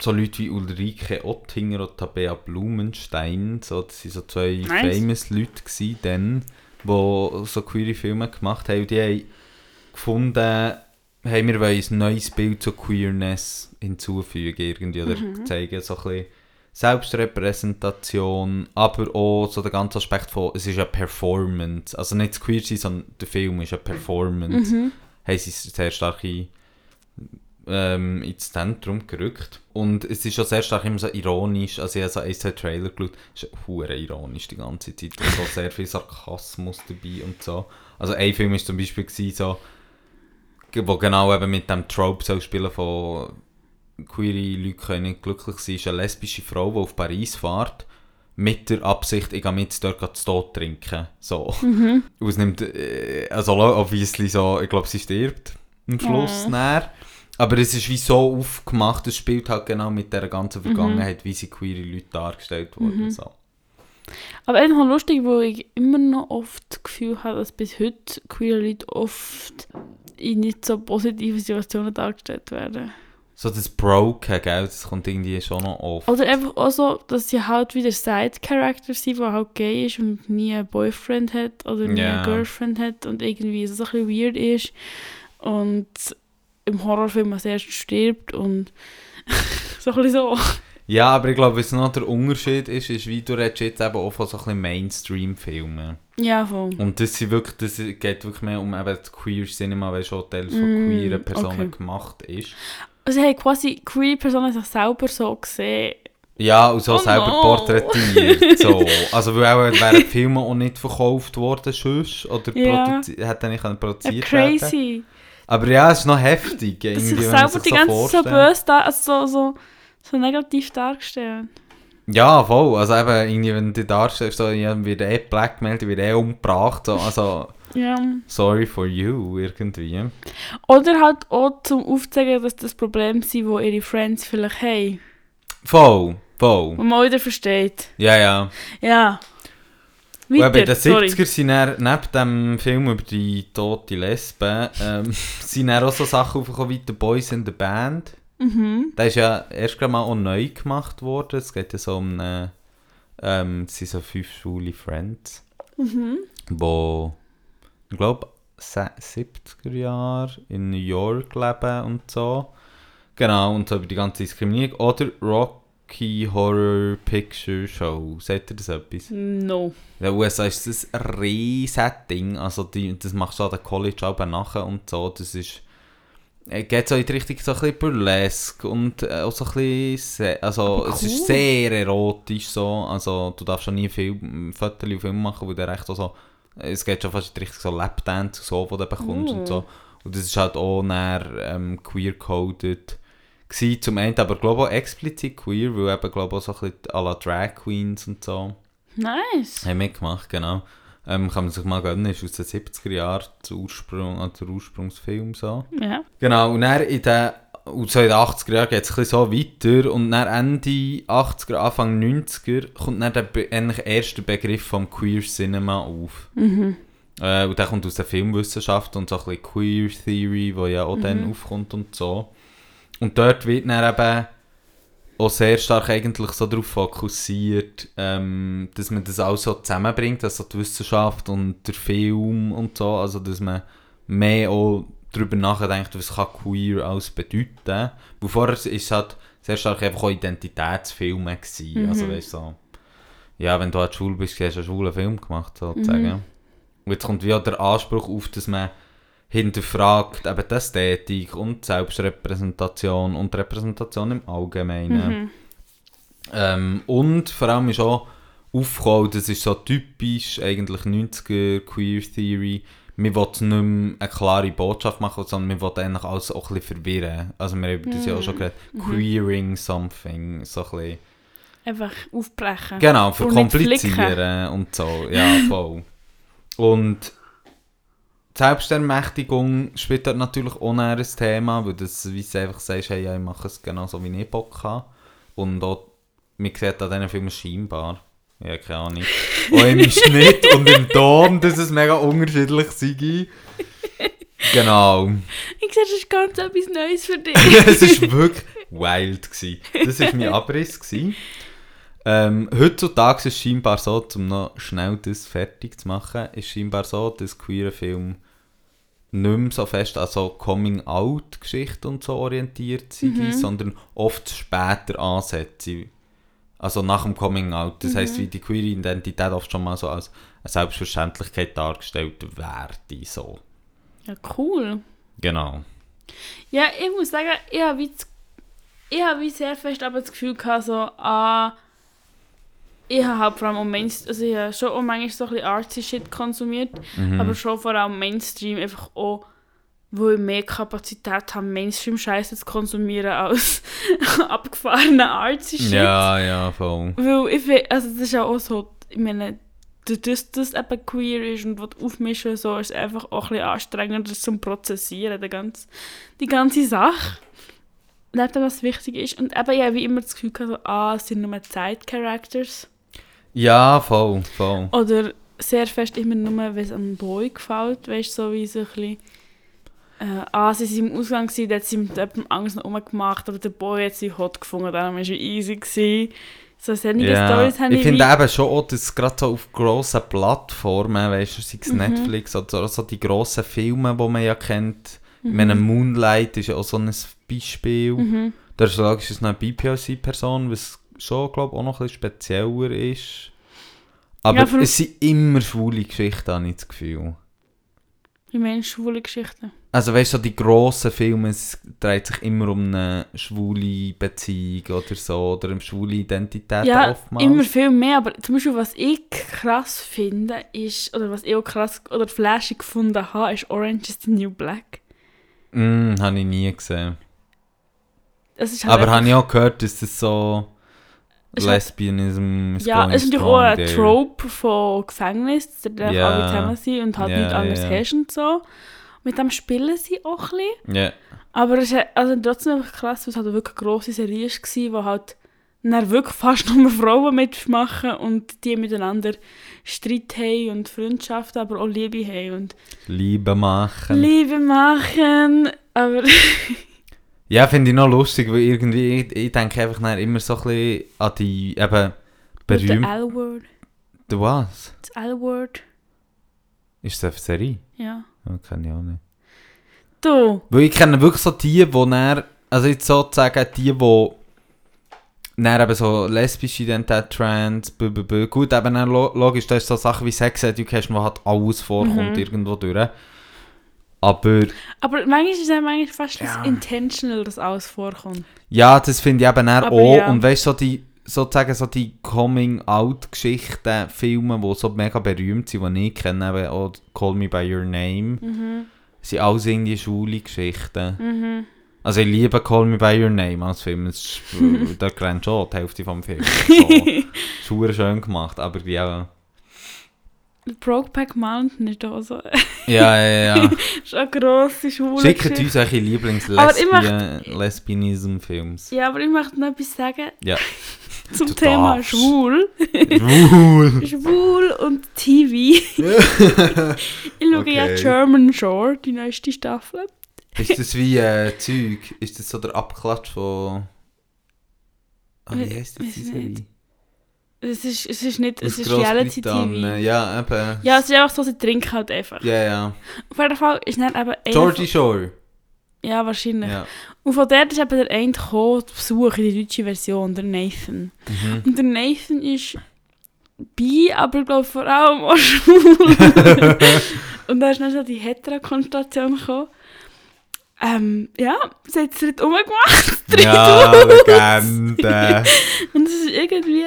so Leute wie Ulrike Oettinger und Tabea Blumenstein, so, das waren so zwei Nice. famous Leute gewesen, dann, die so queere Filme gemacht haben. Und die haben gefunden, hey, wir wollen ein neues Bild zur Queerness hinzufügen irgendwie, oder zeigen so ein bisschen Selbstrepräsentation, aber auch so der ganze Aspekt von, es ist eine Performance, also nicht das Queer sein, sondern der Film ist eine Performance Mhm. haben sie sehr stark in, ähm, ins Zentrum gerückt. Und es ist schon sehr stark immer so ironisch. Also ich habe so ein, zwei Trailer geschaut. Es ist hure ironisch die ganze Zeit. Und so sehr viel Sarkasmus dabei und so. Also ein Film war zum Beispiel gewesen, so, wo genau eben mit dem Trope soll spielen von queere Leute können nicht glücklich sein. Ist eine lesbische Frau, die auf Paris fährt mit der Absicht, ich gehe mit dort zu Tod trinken. So. Mhm. Und es nimmt, äh, also obviously so, ich glaube, sie stirbt am Schluss Ja. näher. Aber es ist wie so aufgemacht, es spielt halt genau mit der ganzen Vergangenheit, wie sie queere Leute dargestellt wurden. Mhm. So. Aber eigentlich noch lustig, wo ich immer noch oft das Gefühl habe, dass bis heute queere Leute oft in nicht so positiven Situationen dargestellt werden. So das Broken, gell, das kommt irgendwie schon noch oft. Oder einfach auch so, dass sie halt wieder Side-Character sind, der halt gay ist und nie einen Boyfriend hat oder nie Ja. eine Girlfriend hat und irgendwie so ein bisschen weird ist und im Horrorfilm als erstes stirbt und so ein bisschen so. Ja, aber ich glaube, was noch der Unterschied ist, ist, wie du redest jetzt eben auch von so ein Mainstream-Filmen. Ja, voll. Und das, sind wirklich, das geht wirklich mehr um eben das Queer Cinema, weil schon Teils von Mm, queeren Personen okay. gemacht ist. Also sie haben quasi queer Personen sich selber so gesehen. Ja, und so Oh selber no. porträtiert. So. Also, weil auch wären die Filme auch nicht verkauft worden, sonst, oder Ja. produzi- hätte nicht produziert werden. crazy. Aber ja, es ist noch heftig, Dass sich selber die so ganze Zeit so böse da, also so, so, so negativ dargestellt. Ja, voll. Also eben, irgendwie, wenn du darstellst, so, ja, wird eh blackmailed, wird eh umgebracht, so, also, Ja. sorry for you, irgendwie. Oder halt auch zum Aufzeigen, dass das Problem sind, wo ihre Friends vielleicht haben. Voll, voll. Wo man wieder versteht. Ja, ja. Ja. Und eben Weiter, den sorry. 70er sind dann, neben dem Film über die tote Lesbe, ähm, sind dann auch so Sachen aufgekommen wie The Boys in the Band. Mhm. Der ist ja erst gerade mal auch neu gemacht worden. Es geht ja so um eine, ähm, es sind so fünf schwule Friends, Mhm. wo, ich glaube, 70er Jahre in New York leben und so. Genau, und so über die ganze Diskriminierung. Oder Rocky Horror Picture Show. Seht ihr das etwas? No. In den USA ist das ein riesiges Ding. Also die, das machst du an der College auch nachher und so. Das ist... äh, Geht so in die Richtung so ein bisschen burlesque und äh, auch so ein bisschen... Also Aber es ist cool. sehr erotisch so. Also du darfst schon nie Film, Fotos und Film machen, weil der echt auch so... Es geht schon fast Richtung so Lapdance und so, die du bekommst Oh. und so. Und das ist halt auch näher ähm, queer-coded gewesen. Zum einen aber glaube ich auch explizit queer, weil eben glaube ich auch so ein bisschen à la Drag Queens und so. Nice. Haben mitgemacht, genau. Ähm, kann man sich mal gönnen, ist aus den 70er Jahren der, Ursprung, der Ursprungsfilm so. Ja. Genau, und dann in den, und so in den 80er Jahren geht es so weiter und dann Ende 80er, Anfang 90er kommt dann der be eigentlich erste Begriff vom Queer Cinema auf. Mhm. Äh, und der kommt aus der Filmwissenschaft und so ein bisschen Queer Theory, wo ja auch dann aufkommt und so. Und dort wird dann eben auch sehr stark eigentlich so darauf fokussiert, ähm, dass man das auch so zusammenbringt, also die Wissenschaft und der Film und so, also dass man mehr auch darüber nachdenkt, was kann queer alles bedeuten. Vorher ist es halt sehr stark einfach auch Identitätsfilme gewesen, also weißt so, ja, wenn du halt schwul bist, hast du einen schwulen Film gemacht, sozusagen. Und jetzt kommt wie auch der Anspruch auf, dass man hinterfragt eben die Ästhetik und Selbstrepräsentation und Repräsentation im Allgemeinen. Mhm. Ähm, und vor allem ist auch aufgekommen, das ist so typisch eigentlich 90er Queer Theory, man will nicht mehr eine klare Botschaft machen, sondern man will eigentlich alles auch ein bisschen verwirren. Also wir haben das ja auch schon geredet, queering something, so ein bisschen. Einfach aufbrechen. Genau, Und verkomplizieren und so. Ja, voll. Und Selbstermächtigung spielt dort natürlich auch ein Thema, weil das, wie du einfach sagst, hey, ja, ich mache es genauso, wie ich Bock habe. Und auch, man sieht an diesen Filmen scheinbar, ja, keine Ahnung, auch im Schnitt und im Ton, dass es mega unterschiedlich sei. Genau. Ich sehe, das ist ganz etwas Neues für dich. es war wirklich wild. Gewesen. Das war mein Abriss. Gewesen. Ähm, heutzutage ist es scheinbar so, um noch schnell das fertig zu machen, ist scheinbar so, dass queere Film nicht mehr so fest an so Coming-out-Geschichte und so orientiert sind, sondern oft später ansetzen. Also nach dem Coming-out. Das heisst, wie die queere Identität oft schon mal so als eine Selbstverständlichkeit dargestellt werde. So. Ja, cool. Genau. Ja, ich muss sagen, ich habe wie, ich habe wie sehr fest aber das Gefühl gehabt, so, ah, ich habe halt vor allem auch Mainstream, also ich habe schon auch manchmal so ein bisschen artsy Shit konsumiert, Mhm. aber schon vor allem Mainstream einfach auch, wo ich mehr Kapazität habe, Mainstream-Scheiße zu konsumieren als abgefahrene artsy Shit. Ja, ja, voll. Weil ich also das ist ja auch so, ich meine, dadurch, dass das eben queer ist und was aufmischen und so, ist es einfach auch ein bisschen anstrengender zum Prozessieren, die ganze, die ganze Sache. Nicht, was wichtig ist. Und eben, habe wie immer das Gefühl gehabt, so, ah, es sind nur Side-Characters. Ja, voll, voll. Oder sehr fest immer nur, wenn es einem Boy gefällt, weißt du, so wie so ein bisschen, äh, ah, sie sind im Ausgang gewesen, hat sie mit jemandem Angst noch rumgemacht, aber der Boy hat sie hot gefunden, darum war er easy gewesen. So solche Ja, Stories habe ich ich finde wie- eben schon auch, dass gerade so auf grossen Plattformen, weißt du, sei es Mhm. Netflix oder so die grossen Filme, die man ja kennt. Ich Mhm. meine, Moonlight ist ja auch so ein Beispiel. Mhm. Da ist logisch, ist noch eine BPOC-Person, was schon, glaube ich, auch noch ein bisschen spezieller ist. Aber Ja, es sind immer schwule Geschichten, habe ich das Gefühl. Ich meine, schwule Geschichten. Also weißt du, so die grossen Filme, es dreht sich immer um eine schwule Beziehung oder so, oder eine schwule Identität Ja, oftmals. immer viel mehr, aber zum Beispiel, was ich krass finde, ist, oder was ich auch krass oder flashig gefunden habe, ist Orange is the New Black. Mm, habe ich nie gesehen. Ist halt Aber habe ich auch gehört, dass das so Ist halt- Lesbianism is Ja, es ist natürlich auch ein. Trope von Gefängnis, dass da Ja. alle zusammen sind und halt Ja, nichts anderes ja. hast und so. Mit dem spielen sie auch ein bisschen. Ja, Aber es ist also trotzdem einfach krass, weil es halt eine wirklich grosse Serie war, die halt dann wirklich fast nur Frauen mitmachen und die miteinander Streit haben und Freundschaft, aber auch Liebe haben und Liebe machen. Liebe machen, aber ja, finde ich noch lustig, weil irgendwie, ich, ich denke einfach dann immer so ein bisschen an die, eben, der berühmte... L-Word, Du was? das L-Word, Ist das eine Serie? ja. Ja, kenne ich auch nicht. Du, Weil ich kenne wirklich so die, die dann, also jetzt sozusagen die, die dann eben so lesbische Identität, Trans, b, b, b. Gut, eben dann lo logisch, da ist so Sachen wie Sex Education, wo halt alles vorkommt Mhm. irgendwo durch. Aber aber manchmal ist es manchmal fast Ja. das intentional, dass alles vorkommt. ja, das finde ich eben auch. ja. Und weißt du, so die, sozusagen so die Coming-out-Geschichten, Filme, die so mega berühmt sind, die ich kenne, auch Call Me By Your Name, Mhm, sind alles irgendwie schwule Geschichten. mhm. Also ich liebe Call Me By Your Name als Film. Es ist, da rennt schon die Hälfte vom Film. So. ist schön gemacht, aber ja. Brokeback Mountain ist auch so. Ja, ja, ja. ist eine grosse Schule. Schickt uns eure Lieblings-Lesbien-Lesbianism-Films. Ja, aber ich möchte noch etwas sagen Ja. zum Du Thema darfst. schwul. Cool. Schwul und TV. Ich schaue ja Okay. German Shore, die neueste Staffel. ist das wie äh, Zeug? Ist das so der Abklatsch von... Ah, wie We- heisst das weiss die nicht. Serie? Es ist, es ist nicht, es Aus ist Reality Grossbritannien. TV. Ja, eben. Ja, es ist einfach so, sie trinken halt einfach. Ja, ja. Auf jeden Fall ist dann eben Georgie Shore. Ja, wahrscheinlich. Ja. Und von dort ist eben der eine gekommen, Besuch in die deutsche Version, der Nathan. Mhm. Und der Nathan ist bi, aber ich glaube vor allem auch schwul. und da ist dann so die Hetero-Konstellation gekommen. Ähm, ja, sie hat es nicht umgemacht. Ja, Legende. Und es ist irgendwie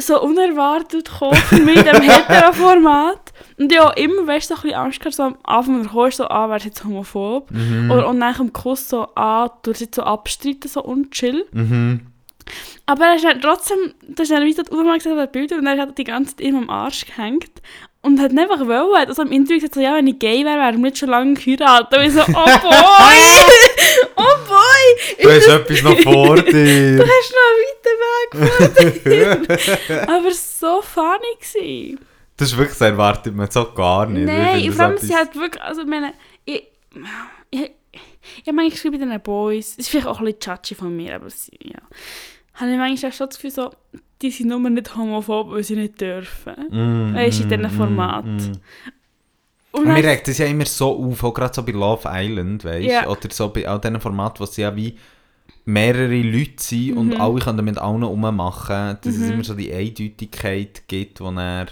so unerwartet gekommen in diesem Hetero-Format. Und ich habe immer, weißt du, so ein bisschen Angst gehabt, so am Anfang, wenn du so, ah, wäre jetzt homophob. Mhm. Oder und nach dem Kuss so, ah, du jetzt so abstreiten, so unchill. Mhm. Aber er ist halt trotzdem, das ist dann so die Aufmerksamkeit der Bilder und er hat die ganze Zeit immer am Arsch gehängt. Und hat nicht einfach wollen, hat also im Interview gesagt, so, ja, wenn ich gay wäre, wäre ich nicht schon lange geheiratet. Und ich so, oh boy! oh boy! Du hast etwas noch vor Du dir. hast noch einen weiten Weg vor dir. Aber so funny. Gewesen. Das ist wirklich, das erwartet man so gar nicht. Ich Nein, vor allem, das sie hat wirklich, also ich meine, ich, ich, ich habe manchmal geschrieben bei diesen Boys, es ist vielleicht auch ein bisschen judgy von mir, aber sie, ja, habe ich manchmal auch schon das Gefühl, so, die sind nur nicht homophob, weil sie nicht dürfen. Mm, Weisst du, in mm, diesem Format. mm, mm. Und Und mir regt das ja immer so auf, auch gerade so bei Love Island, weißt du? Ja. Oder so bei all diesen Formaten, wo es ja wie mehrere Leute sind und Mhm. alle können mit allen rummachen, dass es Mhm. immer so die Eindeutigkeit gibt, wo er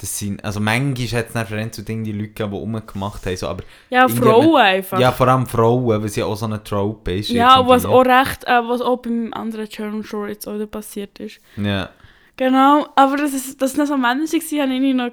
das sind, also manchmal hat es dann für zu Dinge die Leute gegeben, die rumgemacht haben, so, aber ja, Frauen einfach. ja, vor allem Frauen, weil sie ja auch so eine Trope ist. Ja, was auch recht, äh, was auch beim anderen German Shore jetzt auch passiert ist. Ja. Genau, aber das ist, das nicht so Menschen waren, habe ich noch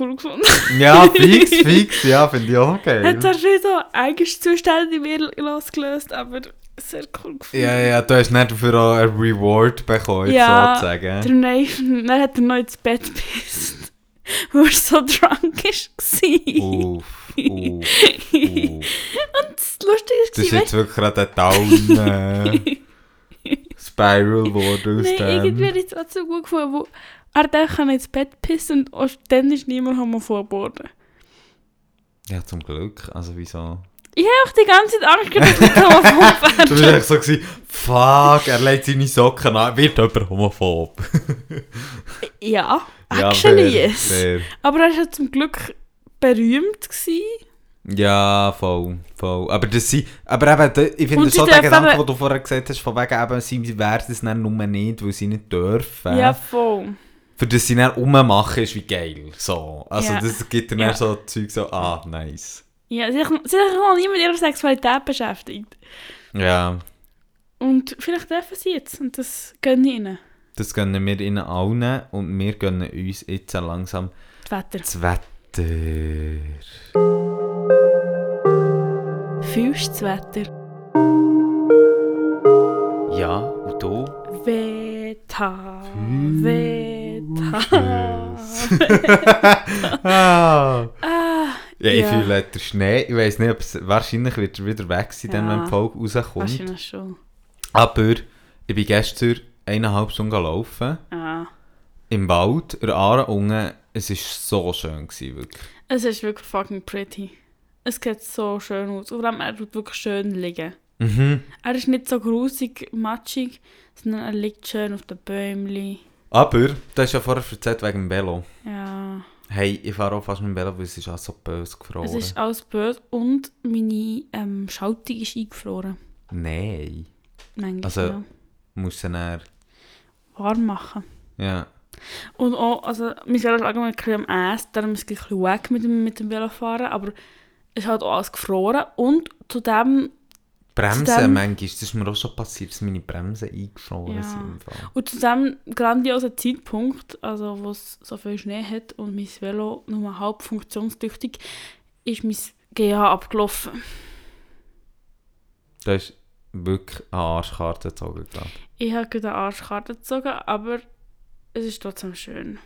cool gefunden. ja, fix, fix, ja, finde ich auch geil. Hat zwar schon so Eigenzustände in mir losgelöst, aber sehr cool gefunden. Ja, ja, du hast nicht dafür auch einen Reward bekommen, Ja, sozusagen. Nathan, dann hat er noch ins Bett gepisst, weil er so drunk war. Uff, uff, uff. Das Lustige Das ist war, jetzt wirklich gerade ein Down äh, Spiral geworden aus Nein, irgendwie dem. habe ich es trotzdem gut gefunden, wo er dachte, er ins Bett pissen und auch dann ist niemand homophob geworden. Ja, zum Glück. Also wieso? Ich habe auch die ganze Zeit Angst dass ich homophob Du bist werde. echt so gewesen, fuck, er legt seine Socken an, wird jemand homophob. Ja, Ja, actually fair, yes. fair. Aber er war ja zum Glück berühmt. Gewesen. Ja, voll, voll. Aber das aber eben, ich finde schon den Gedanken, eben- den du vorher gesagt hast, von wegen eben, sie werden es dann nur nicht, weil sie nicht dürfen. Ja, voll. Für das sie dann rummachen, ist wie geil. So. Also Ja. das gibt dann Ja. so Zeug so, ah, nice. Ja, sich sich noch nie mit ihrer Sexualität beschäftigt. Ja, Und vielleicht dürfen sie jetzt. Und das gönne ich ihnen. das gönnen wir ihnen allen und wir gönnen uns jetzt langsam Das Wetter. das Wetter. Fühlst das Wetter? Ja, und du? Wetter. Fühlst Wetter. ah. Ja, ich Ja. fühle den Schnee. Ich weiß nicht, ob es, wahrscheinlich wird er wieder weg sein, dann, Ja. wenn die Folge rauskommt. wahrscheinlich schon. Aber ich bin gestern eineinhalb Stunden laufen. Ah. Im Wald, der Aare unten. Es war so schön, gewesen, wirklich. Es ist wirklich fucking pretty. Es sieht so schön aus. Und vor allem, er tut wirklich schön liegen. Mhm. Er ist nicht so grusig, matschig, sondern er liegt schön auf den Bäumchen. Aber, du hast ja vorher erzählt wegen dem Velo. Ja. Hey, ich fahre auch fast mit dem Velo, weil es ist auch so böse gefroren. Es ist alles böse und meine ähm, Schaltung ist eingefroren. Nein. Manchmal, Also- ja. Muss du dann... Warm machen. Ja. Und auch, also, mein Velo ist allgemein ein bisschen am Essen, darum ist es ein bisschen weg mit dem, mit dem Velofahren, aber es ist halt auch alles gefroren und zudem, Bremsen, Zudem- manchmal, das ist mir auch schon passiert, dass meine Bremsen eingefroren Ja. sind. und zu diesem grandiosen Zeitpunkt, also wo es so viel Schnee hat und mein Velo nur halb funktionstüchtig, ist mein GH abgelaufen. Da ist wirklich eine Arschkarte gezogen. glaub ich. Ich habe gerade eine Arschkarte gezogen, aber es ist trotzdem schön.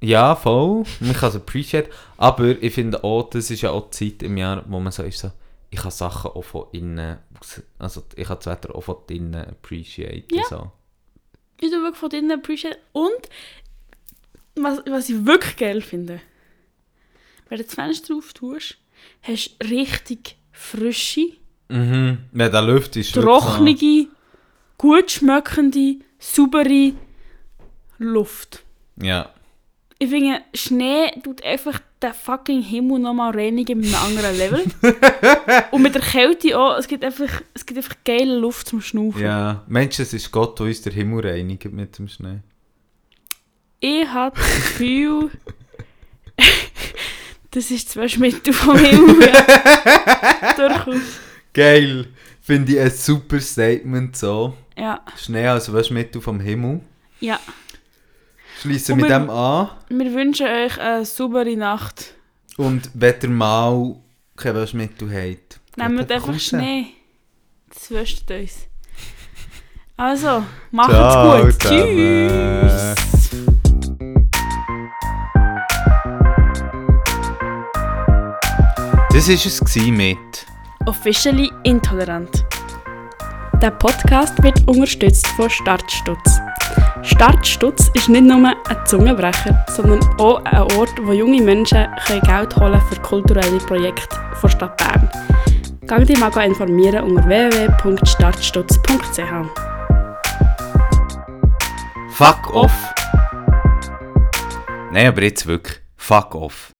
Ja, voll. Man kann es appreciate. Aber ich finde auch, das ist ja auch die Zeit im Jahr, wo man so ist, so, ich kann Sachen auch von innen, also ich kann das Wetter auch von innen appreciate. Ja. So. Ich tue wirklich von drinnen appreciate. Und was, was ich wirklich geil finde, wenn du das Fenster drauf tust, hast du richtig frische, Mhm. Wenn der Luft ist trockene, gut schmeckende, saubere Luft. Ja. Ich finde, Schnee tut einfach den fucking Himmel nochmal reinigen mit einem anderen Level. Und mit der Kälte auch, es gibt einfach, es gibt einfach geile Luft zum Schnaufen. Ja. Mensch, es ist Gott, der uns der Himmel reinigt mit dem Schnee. Ich habe das Gefühl, das ist zwar Schmittel vom Himmel. Ja. Durchaus. Geil. Finde ich ein super Statement so. Ja, Schnee als Waschmittel vom Himmel. ja. Schließen mit wir- dem an. Wir wünschen euch eine saubere Nacht. Und wenn ihr mal kein Waschmittel habt, Nehmt einfach raus. Schnee. Das wünscht uns. Also, macht's Ciao gut. zusammen. Tschüss. Das war es mit Officially Intolerant. Der Podcast wird unterstützt von Startstutz. Startstutz ist nicht nur ein Zungenbrecher, sondern auch ein Ort, wo junge Menschen Geld holen für kulturelle Projekte der Stadt Bern. Gang dich mal informieren unter www.startstutz.ch. Fuck off. Nein, aber jetzt wirklich. Fuck off.